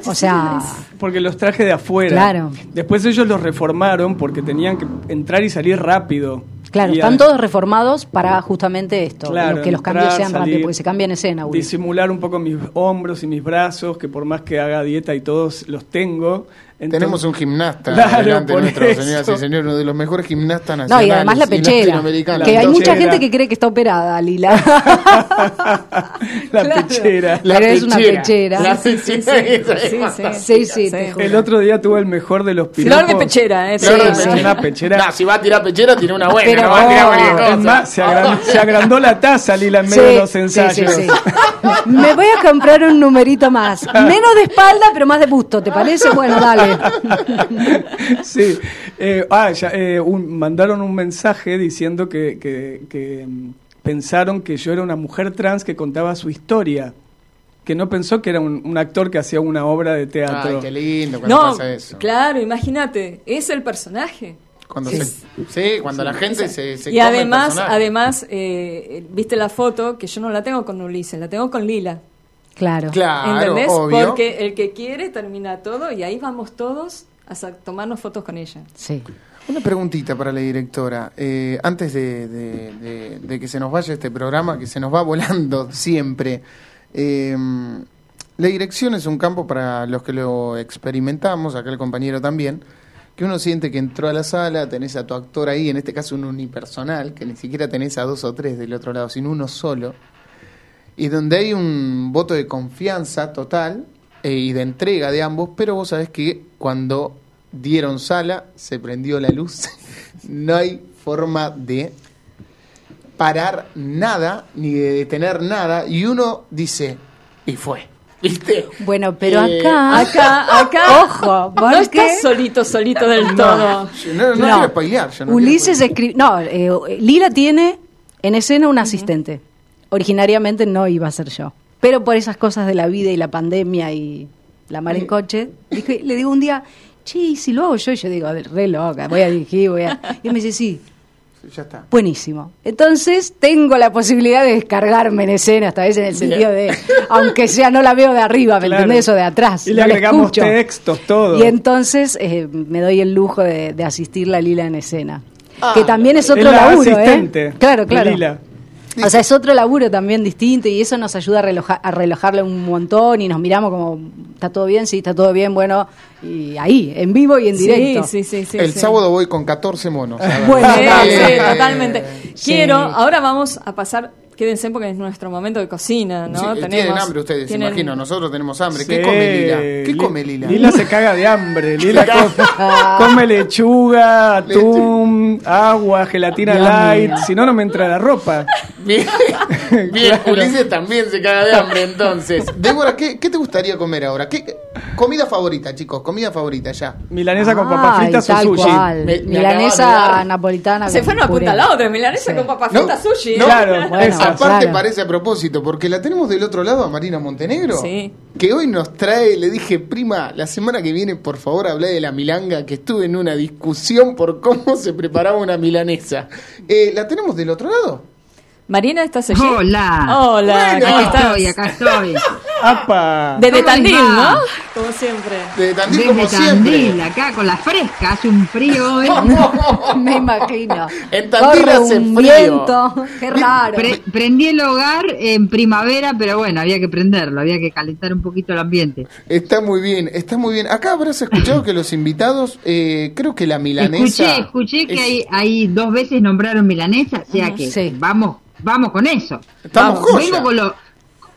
Speaker 11: O sea,
Speaker 10: Porque los traje de afuera.
Speaker 11: Claro.
Speaker 10: Después ellos los reformaron porque tenían que entrar y salir rápido.
Speaker 11: Claro,
Speaker 10: Y
Speaker 11: están
Speaker 10: a-
Speaker 11: todos reformados para justamente esto,
Speaker 10: Claro,
Speaker 11: que los
Speaker 10: entrar,
Speaker 11: cambios sean rápidos, porque se cambia en escena.
Speaker 10: Disimular un poco mis hombros y mis brazos, que por más que haga dieta y todos los tengo. Entonces-
Speaker 4: Tenemos un gimnasta
Speaker 10: Claro,
Speaker 4: delante
Speaker 10: por
Speaker 4: nuestro,
Speaker 10: eso.
Speaker 4: señoras y señores, uno de los mejores gimnastas
Speaker 11: No,
Speaker 4: nacionales
Speaker 11: y además la pechera. Que hay mucha
Speaker 10: pechera.
Speaker 11: gente que cree que está operada, Lila.
Speaker 10: La
Speaker 11: Claro.
Speaker 10: pechera.
Speaker 11: Pero es una pechera.
Speaker 4: La
Speaker 11: Sí,
Speaker 4: pechera.
Speaker 11: sí, Sí, sí.
Speaker 10: El otro día tuve el mejor de los
Speaker 3: Flor
Speaker 10: piropos.
Speaker 3: de pechera, ¿eh?
Speaker 4: Flor de
Speaker 10: Sí,
Speaker 4: pechera.
Speaker 10: Una pechera.
Speaker 4: No, si va a tirar pechera, tiene una buena.
Speaker 11: Pero
Speaker 4: no va a tirar
Speaker 11: no,
Speaker 4: cosa.
Speaker 10: Es más, se, agran- se agrandó la taza, Lila, en medio de los ensayos.
Speaker 11: sí, sí. Me voy a comprar un numerito más. Menos de espalda, pero más de busto, ¿te parece? Bueno, dale.
Speaker 10: Sí. Eh, ah, ya, eh, un- mandaron un mensaje diciendo que, que- que, mm, pensaron que yo era una mujer trans que contaba su historia. Que no pensó que era un, un actor que hacía una obra de teatro.
Speaker 4: Ay, qué lindo cuando
Speaker 3: No,
Speaker 4: pasa eso.
Speaker 3: claro, imagínate, es el personaje.
Speaker 4: Cuando
Speaker 3: Sí.
Speaker 4: se- sí, cuando la gente se, se
Speaker 3: y
Speaker 4: come
Speaker 3: además, además, eh, viste la foto que yo no la tengo con Ulises, la tengo con Lila.
Speaker 11: Claro.
Speaker 4: Claro,
Speaker 3: ¿Entendés?
Speaker 4: obvio.
Speaker 3: Porque el que quiere termina todo y ahí vamos todos a tomarnos fotos con ella.
Speaker 11: Sí.
Speaker 4: Una preguntita para la directora. Eh, antes de, de- de- de que se nos vaya este programa, que se nos va volando siempre. eh, la dirección es un campo para los que lo experimentamos, acá el compañero también, que uno siente que entró a la sala, tenés a tu actor ahí, en este caso un unipersonal, que ni siquiera tenés a dos o tres del otro lado, sino uno solo, y donde hay un voto de confianza total eh, y de entrega de ambos, pero vos sabés que cuando dieron sala, se prendió la luz, no hay forma de parar nada, ni de detener nada, y uno dice, y fue. ¿Viste?
Speaker 11: Bueno, pero
Speaker 4: Eh,
Speaker 11: acá,
Speaker 3: Acá, acá.
Speaker 11: ojo,
Speaker 3: No
Speaker 11: porque
Speaker 3: estás solito, solito del todo.
Speaker 4: Yo no, no quiero spoilear. Yo no
Speaker 11: Ulises escribió, no, eh, Lila tiene en escena un asistente. Originariamente no iba a ser yo, pero por esas cosas de la vida y la pandemia y la mar en coche, dije- le digo un día, che, ¿y si lo hago yo, y yo digo, re loca, voy a dirigir, voy a... Y me dice, sí,
Speaker 4: Ya está.
Speaker 11: Buenísimo. Entonces tengo la posibilidad de descargarme en escena, esta vez en el sentido de, aunque sea no la veo de arriba, ¿me
Speaker 10: Claro.
Speaker 11: entendés? O de atrás.
Speaker 10: Y le
Speaker 11: no la
Speaker 10: agregamos textos, todo.
Speaker 11: Y entonces eh, me doy el lujo de, de asistir a Lila en escena.
Speaker 10: Ah,
Speaker 11: que también es otro
Speaker 10: es la
Speaker 11: laburo,
Speaker 10: asistente
Speaker 11: ¿eh? Claro, claro.
Speaker 10: Lila.
Speaker 11: O sea, es otro laburo también distinto y eso nos ayuda a, reloja- a relajarle un montón y nos miramos como, ¿está todo bien? Sí, está todo bien, bueno, y ahí, en vivo y en directo.
Speaker 3: sí, sí, sí,
Speaker 4: El
Speaker 3: sí.
Speaker 4: sábado voy con 14 monos.
Speaker 11: Bueno,
Speaker 3: Sí, totalmente.
Speaker 11: Sí.
Speaker 3: Quiero, ahora vamos a pasar, quédense porque es nuestro momento de cocina, ¿no?
Speaker 4: Sí, tienen hambre ustedes,
Speaker 3: tienen-
Speaker 4: imagino. Nosotros tenemos hambre.
Speaker 10: Sí.
Speaker 4: ¿Qué come Lila? ¿Qué come Lila?
Speaker 10: Lila se caga de hambre. Lila come, come lechuga, atún, agua, gelatina
Speaker 11: Dios
Speaker 10: light. Si no, no me entra la ropa.
Speaker 4: Bien,
Speaker 10: Claro.
Speaker 4: Ulises también se caga de hambre entonces. Débora, ¿qué, qué te gustaría comer ahora? ¿Qué, comida favorita, chicos? Comida favorita ya.
Speaker 10: Milanesa con papas
Speaker 11: Ay,
Speaker 10: fritas o sushi.
Speaker 11: cual.
Speaker 4: Me- me
Speaker 11: Milanesa napolitana.
Speaker 3: Se fue una punta
Speaker 11: puré.
Speaker 3: a la otra, milanesa
Speaker 11: Sí.
Speaker 3: con papas
Speaker 4: No,
Speaker 3: fritas sushi.
Speaker 4: no,
Speaker 10: Claro,
Speaker 11: Bueno,
Speaker 10: esa.
Speaker 4: Aparte
Speaker 11: claro.
Speaker 4: parece a propósito, porque la tenemos del otro lado a Marina Montenegro.
Speaker 3: Sí.
Speaker 4: Que hoy nos trae, le dije, prima, la semana que viene, por favor, hablé de la milanga, que estuve en una discusión por cómo se preparaba una milanesa. Eh, ¿La tenemos del otro lado?
Speaker 3: Marina, ¿estás allí?
Speaker 12: Hola.
Speaker 3: Hola,
Speaker 4: Bueno.
Speaker 3: ¿cómo
Speaker 12: Acá
Speaker 3: estás?
Speaker 12: estoy, acá estoy.
Speaker 10: ¡Apa!
Speaker 3: Desde
Speaker 12: ¿Cómo
Speaker 3: Tandil,
Speaker 12: va?
Speaker 3: ¿no? Como siempre.
Speaker 4: De Tandil
Speaker 12: Desde
Speaker 4: como
Speaker 12: Tandil,
Speaker 4: siempre.
Speaker 12: acá con la fresca, hace un frío hoy.
Speaker 11: Me imagino.
Speaker 4: En Tandil
Speaker 11: Corre
Speaker 4: hace
Speaker 11: un
Speaker 4: frío.
Speaker 11: viento. Qué raro.
Speaker 12: Pre- prendí el hogar en primavera, pero bueno, había que prenderlo, había que calentar un poquito el ambiente.
Speaker 4: Está muy bien, está muy bien. Acá habrás escuchado que los invitados, eh, creo que la milanesa.
Speaker 12: Escuché, escuché que
Speaker 4: es-
Speaker 12: hay, hay dos veces nombraron milanesa, o sea que
Speaker 11: Sí.
Speaker 12: vamos, vamos con eso.
Speaker 4: Estamos
Speaker 12: Vamos. Vengo con, los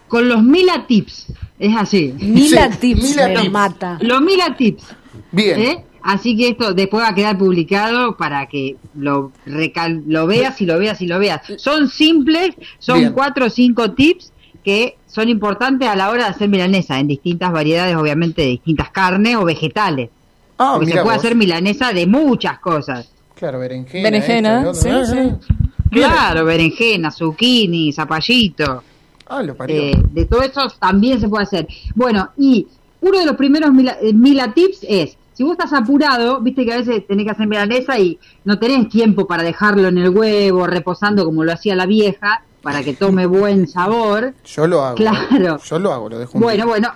Speaker 12: con los Mila Tips, es así.
Speaker 11: Mila
Speaker 4: Sí,
Speaker 11: tips
Speaker 4: Mila
Speaker 11: me
Speaker 4: tips.
Speaker 11: mata.
Speaker 12: Los Mila Tips.
Speaker 4: Bien.
Speaker 12: ¿eh? Así que esto después va a quedar publicado para que lo, recal- lo veas y lo veas y lo veas. Son simples, son
Speaker 4: Bien.
Speaker 12: cuatro o cinco tips que son importantes a la hora de hacer milanesa, en distintas variedades, obviamente, de distintas carnes o vegetales.
Speaker 4: Ah,
Speaker 12: Porque se puede
Speaker 4: vos.
Speaker 12: hacer milanesa de muchas cosas.
Speaker 4: Claro, berenjena.
Speaker 3: Berenjena,
Speaker 4: esto, lo
Speaker 3: sí,
Speaker 4: Ah,
Speaker 3: sí.
Speaker 12: Claro, berenjena, zucchini, zapallito.
Speaker 4: Ah, lo parió.
Speaker 12: Eh, de todo eso también se puede hacer. Bueno, y uno de los primeros mila, eh, mila tips es, si vos estás apurado, viste que a veces tenés que hacer milanesa y no tenés tiempo para dejarlo en el huevo, reposando como lo hacía la vieja, para que tome buen sabor.
Speaker 4: Yo lo hago.
Speaker 12: Claro.
Speaker 4: Yo lo hago, lo dejo
Speaker 12: Bueno, bueno.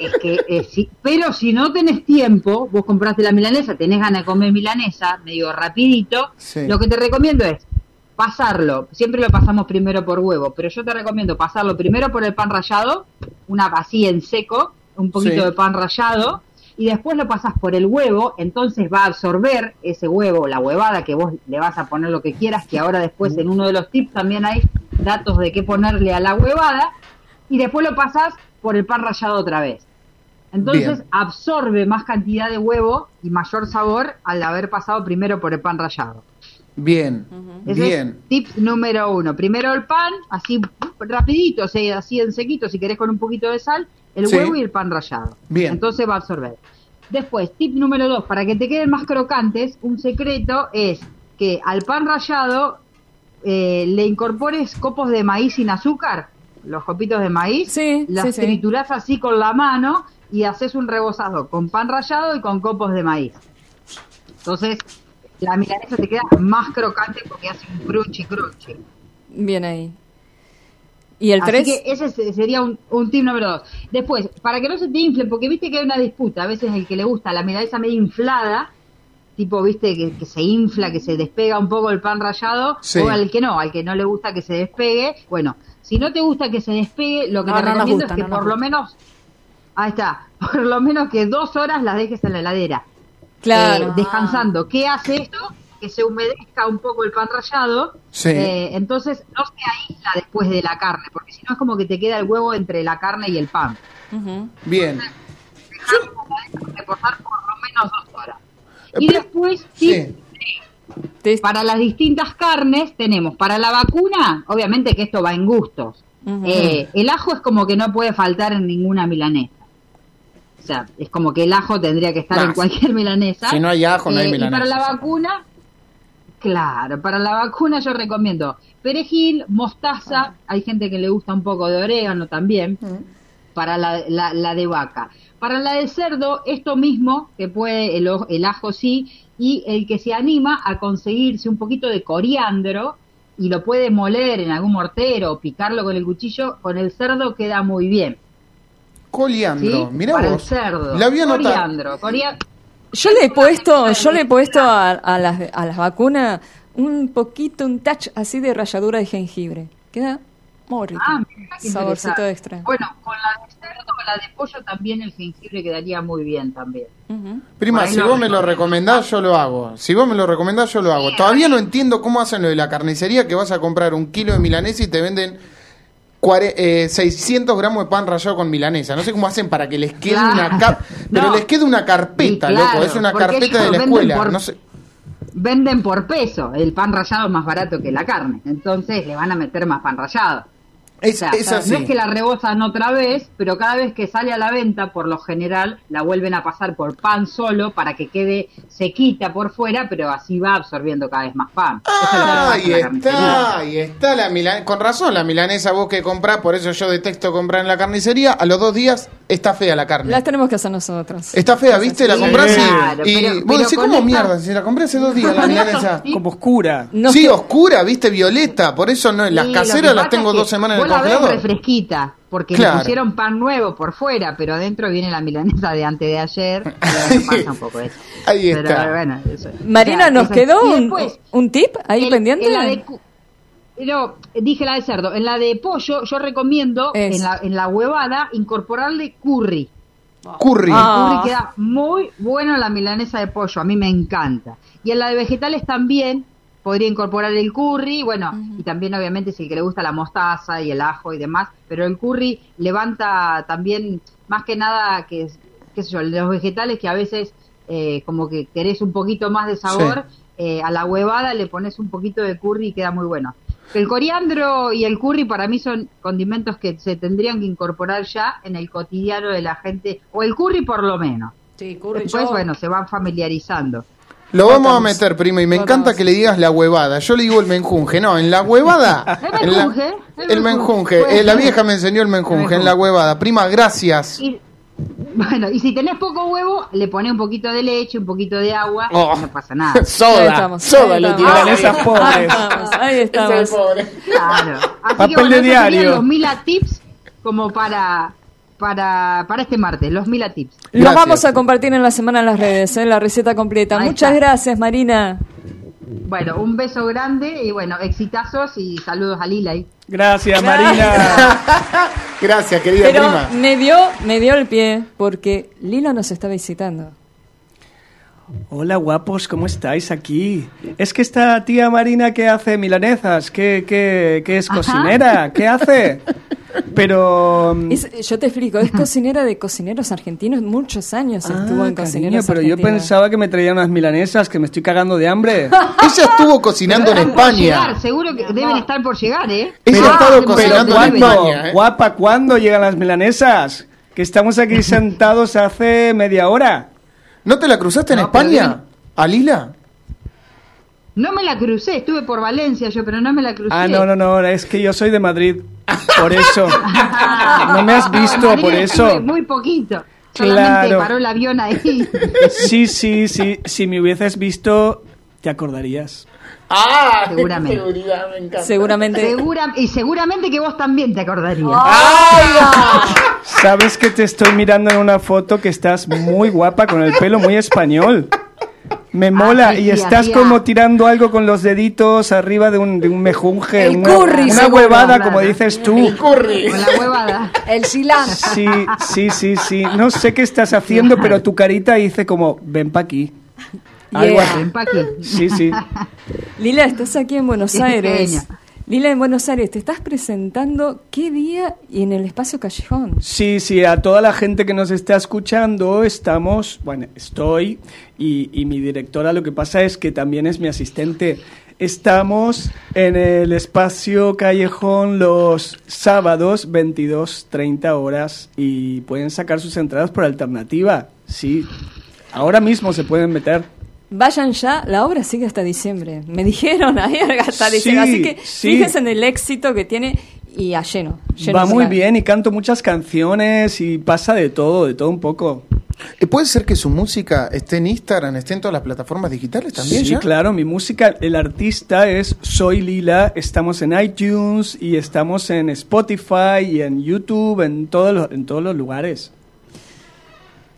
Speaker 12: Es que, eh, pero si no tenés tiempo, vos compraste la milanesa, tenés ganas de comer milanesa, medio rapidito,
Speaker 4: Sí.
Speaker 12: lo que te recomiendo es pasarlo, siempre lo pasamos primero por huevo, pero yo te recomiendo pasarlo primero por el pan rallado, una vacía en seco, un poquito
Speaker 4: Sí.
Speaker 12: de pan rallado, y después lo pasas por el huevo, entonces va a absorber ese huevo, la huevada que vos le vas a poner lo que quieras, que ahora después en uno de los tips también hay datos de qué ponerle a la huevada, y después lo pasas por el pan rallado otra vez. Entonces
Speaker 4: Bien.
Speaker 12: absorbe más cantidad de huevo y mayor sabor al haber pasado primero por el pan rallado.
Speaker 4: Bien,
Speaker 12: Ese
Speaker 4: bien.
Speaker 12: es tip número uno. Primero el pan, así rapidito, o sea, así en sequito, si querés con un poquito de sal, el
Speaker 4: Sí.
Speaker 12: huevo y el pan rallado.
Speaker 4: Bien.
Speaker 12: Entonces va a absorber. Después, tip número dos, para que te queden más crocantes, un secreto es que al pan rallado eh, le incorpores copos de maíz sin azúcar, los copitos de maíz,
Speaker 3: Sí,
Speaker 12: las
Speaker 3: sí, sí.
Speaker 12: triturás así con la mano y haces un rebozado con pan rallado y con copos de maíz. Entonces, la milanesa te queda más crocante porque hace un crunchy crunchy.
Speaker 3: Bien ahí. ¿Y el
Speaker 12: Así
Speaker 3: 3?
Speaker 12: que ese se- sería un, un tip número dos. Después, para que no se te infle, porque viste que hay una disputa, a veces el que le gusta la milanesa medio inflada, tipo, viste, que, que se infla, que se despega un poco el pan rallado,
Speaker 4: Sí.
Speaker 12: o al que no, al que no le gusta que se despegue. Bueno, si no te gusta que se despegue, lo que
Speaker 11: No,
Speaker 12: te
Speaker 11: no
Speaker 12: recomiendo
Speaker 11: gusta,
Speaker 12: es que
Speaker 11: no
Speaker 12: por lo menos, ahí está, por lo menos que dos horas las dejes en la heladera.
Speaker 3: Claro.
Speaker 12: eh, descansando. ¿Qué hace esto? Que se humedezca un poco el pan rallado.
Speaker 4: Sí.
Speaker 12: eh, entonces no se aísla después de la carne, porque si no es como que te queda el huevo entre la carne y el pan.
Speaker 3: Ujú.
Speaker 4: Bien.
Speaker 12: Dejarlo reposar por lo menos dos horas. Y después, sí,
Speaker 4: Sí.
Speaker 12: Para las distintas carnes tenemos, para la vacuna, obviamente que esto va en gustos. Eh, el ajo es como que no puede faltar en ninguna milanesa. O sea, es como que el ajo tendría que estar
Speaker 4: Nah,
Speaker 12: en cualquier milanesa.
Speaker 4: si no hay ajo, no hay
Speaker 12: Eh,
Speaker 4: milanesa,
Speaker 12: Y para la vacuna, claro, para la vacuna yo recomiendo perejil, mostaza, hay gente que le gusta un poco de orégano también, para la, la- la de vaca. Para la de cerdo, esto mismo, que puede, el, el ajo sí, y el que se anima a conseguirse un poquito de coriandro y lo puede moler en algún mortero o picarlo con el cuchillo, con el cerdo queda muy bien.
Speaker 4: Coliandro,
Speaker 12: ¿sí?
Speaker 4: mirá
Speaker 12: Para
Speaker 4: vos.
Speaker 12: el cerdo.
Speaker 4: La voy a anotar.
Speaker 12: Coriandro, coria-
Speaker 3: Yo le he puesto, yo le he puesto a, a las, a las vacunas un poquito, un touch así de ralladura de jengibre. Queda muy rico.
Speaker 12: Ah,
Speaker 3: Saborcito extra.
Speaker 12: Bueno, con la de cerdo o la de pollo también el jengibre quedaría muy bien también.
Speaker 4: Prima,
Speaker 12: Por ahí
Speaker 4: si vos me lo recomendás, yo lo hago. Si vos me lo recomendás, yo lo hago. Todavía no entiendo cómo hacen lo de la carnicería, que vas a comprar un kilo de milanesa y te venden eh, 600 gramos de pan rallado con milanesa. No sé cómo hacen para que les quede
Speaker 12: Claro.
Speaker 4: una cap pero
Speaker 12: No.
Speaker 4: les quede una carpeta,
Speaker 12: claro,
Speaker 4: loco. Es una carpeta de la escuela.
Speaker 12: por-
Speaker 4: No sé.
Speaker 12: Venden por peso, el pan rallado es más barato que la carne, entonces le van a meter más pan rallado.
Speaker 4: Es,
Speaker 12: O sea,
Speaker 4: es así.
Speaker 12: No es que la rebosan otra vez, pero cada vez que sale a la venta, por lo general, la vuelven a pasar por pan solo para que quede sequita por fuera, pero así va absorbiendo cada vez más pan. Pasa
Speaker 4: Ahí está, ahí está la milanesa. Con razón, la milanesa vos que comprás, por eso yo detesto comprar en la carnicería. A los dos días está fea la carne.
Speaker 3: Las tenemos que hacer nosotros.
Speaker 4: Está fea, ¿viste? La
Speaker 3: Sí.
Speaker 4: compras y,
Speaker 3: Claro,
Speaker 4: y
Speaker 3: pero-
Speaker 4: vos
Speaker 3: pero
Speaker 4: decís, ¿cómo
Speaker 3: esta-
Speaker 4: mierda? Si la compré hace dos días la milanesa.
Speaker 10: Como oscura.
Speaker 4: sí, oscura, ¿viste? Violeta. Por eso no, las
Speaker 12: Sí, que
Speaker 4: caseras las tengo
Speaker 12: es que
Speaker 4: dos semanas en el congelador.
Speaker 12: refresquita, porque
Speaker 4: Claro.
Speaker 12: le pusieron pan nuevo por fuera, pero adentro viene la milanesa de antes de ayer. y bueno, pasa un poco eso.
Speaker 4: Ahí
Speaker 12: Pero,
Speaker 4: está.
Speaker 12: bueno, eso-
Speaker 3: Marina,
Speaker 12: o sea,
Speaker 3: ¿nos quedó
Speaker 12: y
Speaker 3: un,
Speaker 12: después,
Speaker 3: un tip ahí
Speaker 12: el-
Speaker 3: pendiente?
Speaker 12: en no, dije la de cerdo. En la de pollo, yo recomiendo
Speaker 3: Es.
Speaker 12: en la, en la huevada incorporarle curry.
Speaker 4: Curry.
Speaker 12: El
Speaker 3: Ah.
Speaker 12: curry queda muy bueno en la milanesa de pollo, a mí me encanta. Y en la de vegetales también podría incorporar el curry, bueno, y también obviamente si el que le gusta la mostaza y el ajo y demás, pero el curry levanta también más que nada que qué sé yo, los vegetales que a veces eh, como que querés un poquito más de sabor, eh, a la huevada le pones un poquito de curry y queda muy bueno. El coriandro y el curry para mí son condimentos que se tendrían que incorporar ya en el cotidiano de la gente, o el curry por lo menos.
Speaker 11: Sí, curry
Speaker 12: Después,
Speaker 11: yo-
Speaker 12: bueno, se van familiarizando.
Speaker 4: Lo vamos a meter, prima, y me encanta que le digas la huevada. Yo le digo el menjunje, no, en la huevada.
Speaker 12: El menjunje, el
Speaker 4: el
Speaker 12: menjunje.
Speaker 4: Eh, la
Speaker 12: ser.
Speaker 4: vieja me enseñó el menjunje, en la huevada. Prima, gracias.
Speaker 12: Y, bueno, y si tenés poco huevo, le pones un poquito de leche, un poquito de agua,
Speaker 4: Oh.
Speaker 12: y no pasa nada.
Speaker 4: Soda,
Speaker 3: estamos,
Speaker 4: soda tirás.
Speaker 10: Eran esas pobres.
Speaker 3: Ahí estamos, ahí estamos.
Speaker 12: Claro. Así
Speaker 10: Papel
Speaker 12: que bueno,
Speaker 10: de diario.
Speaker 12: los Mila Tips como para, para, para este martes, los Mila Tips.
Speaker 3: Los vamos a compartir en la semana en las redes, ¿eh? la receta completa.
Speaker 12: Ahí
Speaker 3: Muchas
Speaker 12: está.
Speaker 3: gracias, Marina.
Speaker 12: Bueno, un beso grande y bueno, exitazos y saludos a Lila ahí.
Speaker 10: Gracias, Marina.
Speaker 4: Gracias, querida
Speaker 3: Pero
Speaker 4: prima.
Speaker 3: me dio, me dio el pie porque Lila nos está visitando.
Speaker 10: Hola guapos, ¿cómo estáis aquí? Es que esta tía Marina que hace milanesas, que, que, que es
Speaker 12: Ajá.
Speaker 10: cocinera, ¿qué hace? Pero... mm,
Speaker 3: Es- yo te explico, es cocinera de cocineros argentinos, muchos años estuvo
Speaker 10: Ah,
Speaker 3: en
Speaker 10: cariño,
Speaker 3: cocineros
Speaker 10: pero yo pensaba que me traían unas milanesas, que me estoy cagando de hambre.
Speaker 4: Ella estuvo cocinando en España.
Speaker 12: llegar, seguro que deben estar por llegar, ¿eh?
Speaker 4: Ella ha estado cocinando en. España. ¿eh?
Speaker 10: Guapa, ¿cuándo llegan las milanesas? Que estamos aquí sentados hace media hora.
Speaker 4: ¿No te la cruzaste en
Speaker 12: No,
Speaker 4: España? ¿A Lila?
Speaker 12: No me la crucé, estuve por Valencia yo, pero no me la crucé.
Speaker 10: Ah, no, no, no, es que yo soy de Madrid. Por eso. No me has visto, por eso.
Speaker 12: Muy poquito. Solamente
Speaker 10: Claro.
Speaker 12: paró el avión ahí.
Speaker 10: Sí, sí, sí. Si me hubieses visto, te acordarías.
Speaker 4: ¡Ah!
Speaker 12: Seguramente.
Speaker 4: seguridad, me encanta.
Speaker 3: Seguramente.
Speaker 12: Segura- y seguramente que vos también te acordarías.
Speaker 10: Sabes que te estoy mirando en una foto que estás muy guapa con el pelo muy español. Me mola
Speaker 12: sí,
Speaker 10: y estás como tirando algo con los deditos arriba de un, de un mejunje,
Speaker 3: El
Speaker 10: una,
Speaker 3: curry,
Speaker 10: una
Speaker 3: seguro,
Speaker 10: huevada
Speaker 12: claro.
Speaker 10: como dices tú.
Speaker 4: Curry.
Speaker 12: Con la huevada.
Speaker 11: El cilantro.
Speaker 10: Sí, sí, sí, sí. No sé qué estás haciendo, pero tu carita dice como, ven pa' aquí. Algo
Speaker 3: Yeah.
Speaker 10: así.
Speaker 12: Ven pa' aquí.
Speaker 10: Sí, sí.
Speaker 3: Lila, estás aquí en Buenos Aires.
Speaker 12: pequeña.
Speaker 3: Lila en Buenos Aires, te estás presentando qué día y en el espacio Callejón.
Speaker 10: Sí, sí, a toda la gente que nos está escuchando, estamos, bueno, estoy y, y mi directora lo que pasa es que también es mi asistente. Estamos en el espacio Callejón los sábados 22, 30 horas y pueden sacar sus entradas por alternativa. Sí, ahora mismo se pueden meter.
Speaker 3: Vayan ya, la obra sigue hasta diciembre. Me dijeron ahí hasta diciembre.
Speaker 10: Sí,
Speaker 3: Así que
Speaker 10: sí.
Speaker 3: fíjense en el éxito que tiene y a lleno. lleno
Speaker 10: Va muy bien y canto muchas canciones y pasa de todo, de todo un poco.
Speaker 4: ¿Puede ser que su música esté en Instagram, esté en todas las plataformas digitales también?
Speaker 10: Sí,
Speaker 4: ya?
Speaker 10: claro, mi música, el artista es Soy Lila, estamos en iTunes y estamos en Spotify y en YouTube, en todos los, en todos los lugares.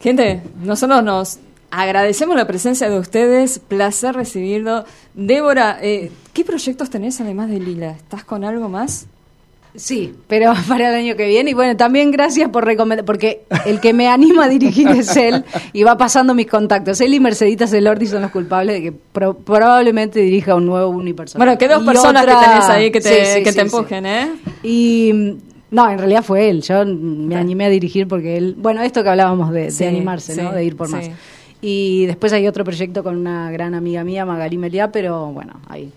Speaker 3: Gente, nosotros nos agradecemos la presencia de ustedes. Placer recibirlo. Débora, eh, ¿qué proyectos tenés además de Lila? ¿Estás con algo más?
Speaker 11: Sí, pero para el año que viene. Y bueno, también gracias por recomendar, porque el que me anima a dirigir es él y va pasando mis contactos. Él y Mercedita Celordi son los culpables de que pro- probablemente dirija un nuevo unipersonal.
Speaker 3: Bueno, que dos
Speaker 11: Y
Speaker 3: personas
Speaker 11: otra-
Speaker 3: que tenés ahí que te,
Speaker 11: Sí, sí,
Speaker 3: que te
Speaker 11: sí,
Speaker 3: empujen, ¿eh?
Speaker 11: Y no, en realidad fue él. Yo me animé a dirigir porque él, bueno, esto que hablábamos de, de animarse, ¿no? De ir por
Speaker 3: sí.
Speaker 11: más. Y después hay otro proyecto con una gran amiga mía, Magalí Meliá, pero bueno, ahí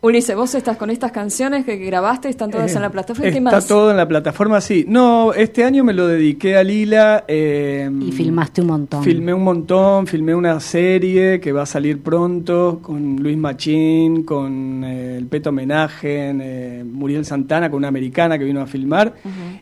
Speaker 3: Ulises, vos estás con estas canciones que grabaste, están todas
Speaker 10: Eh,
Speaker 3: en la plataforma. ¿Qué
Speaker 10: Está
Speaker 3: más?
Speaker 10: todo en la plataforma, sí. No, este año me lo dediqué a Lila. eh,
Speaker 11: Y filmaste un montón.
Speaker 10: Filmé un montón, filmé una serie que va a salir pronto con Luis Machín, con eh, el Peto Homenaje, eh, Muriel Santana, con una americana que vino a filmar.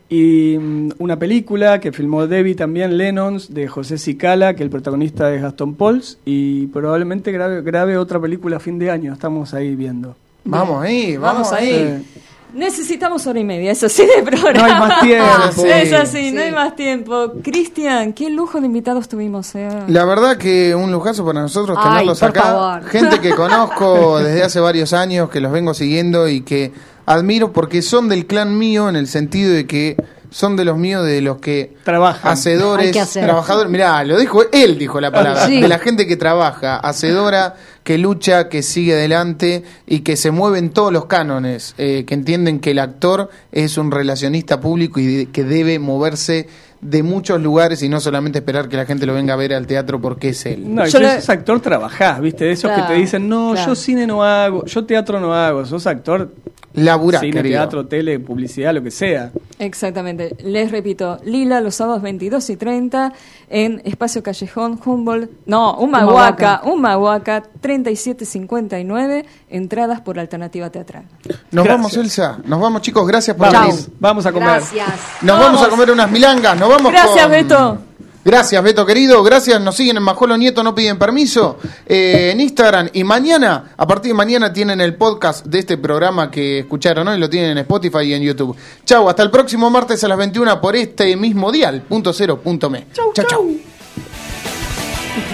Speaker 10: Y mm, una película que filmó Debbie también, Lennons, de José Cicala, que el protagonista es Gastón Pauls. Y probablemente grabe, grabe otra película a fin de año, estamos ahí viendo.
Speaker 4: Vamos ahí, vamos,
Speaker 3: Vamos ahí. Necesitamos hora y media, eso sí, de programa.
Speaker 10: No hay más tiempo.
Speaker 3: Es así, no hay más tiempo. Cristian, qué lujo de invitados tuvimos. eh.
Speaker 4: La verdad que un lujazo para nosotros
Speaker 3: Ay,
Speaker 4: tenerlos
Speaker 3: por
Speaker 4: acá.
Speaker 3: favor.
Speaker 4: Gente que conozco desde hace varios años, que los vengo siguiendo y que admiro porque son del clan mío en el sentido de que son de los míos, de los que
Speaker 10: trabajan,
Speaker 4: hacedores, trabajadores. Mirá, lo dijo él, dijo la palabra.
Speaker 11: Sí.
Speaker 4: De la gente que trabaja, hacedora, que lucha, que sigue adelante y que se mueve en todos los cánones, eh, que entienden que el actor es un relacionista público y de- que debe moverse de muchos lugares y no solamente esperar que la gente lo venga a ver al teatro porque es él.
Speaker 10: No, y
Speaker 3: Yo
Speaker 10: si
Speaker 3: le-
Speaker 10: sos actor, trabajás, ¿viste? Esos
Speaker 3: Claro,
Speaker 10: que te dicen, no,
Speaker 3: claro.
Speaker 10: yo cine no hago, yo teatro no hago, sos actor,
Speaker 4: Laburá,
Speaker 10: cine,
Speaker 4: querido.
Speaker 10: teatro, tele, publicidad, lo que sea.
Speaker 3: Exactamente. Les repito, Lila los sábados 22 y 30 en Espacio Callejón, Humboldt, no, Humahuaca, Humahuaca 3759, entradas por alternativa teatral.
Speaker 4: Nos
Speaker 10: Gracias.
Speaker 4: vamos, Elsa. Nos vamos, chicos. Gracias por
Speaker 10: Vamos,
Speaker 4: venir.
Speaker 10: vamos a comer.
Speaker 11: Gracias.
Speaker 4: Nos vamos. a comer unas milangas. Nos vamos
Speaker 3: Gracias,
Speaker 4: con-
Speaker 3: Beto.
Speaker 4: Gracias, Beto querido. Gracias. Nos siguen en Majolo Nieto, no piden permiso. eh, en Instagram. Y mañana, a partir de mañana, tienen el podcast de este programa que escucharon hoy. Lo tienen en Spotify y en YouTube. Chau, hasta el próximo martes a las 21 por este mismo dial. Punto cero, punto me. Chau, chau.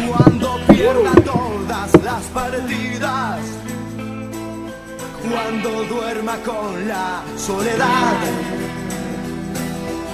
Speaker 13: Cuando pierda todas las partidas, cuando duerma con la soledad,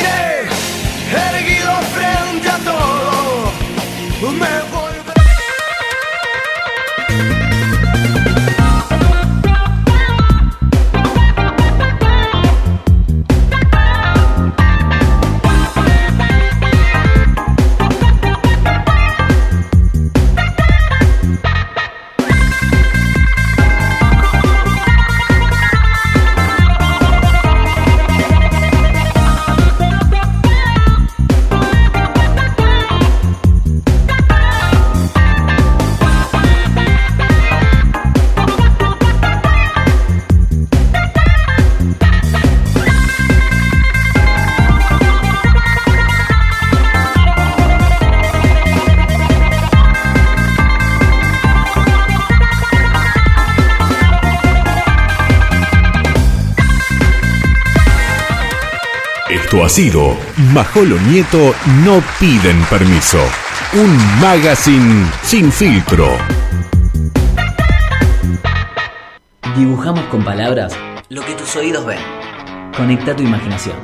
Speaker 13: Resistiré, erguido frente a todo. Me volveré.
Speaker 2: Esto ha sido Majolo Nieto No Piden Permiso. Un magazine sin filtro.
Speaker 1: Dibujamos con palabras lo que tus oídos ven. Conecta tu imaginación.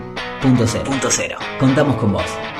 Speaker 1: Punto cero. Punto cero. Contamos con vos.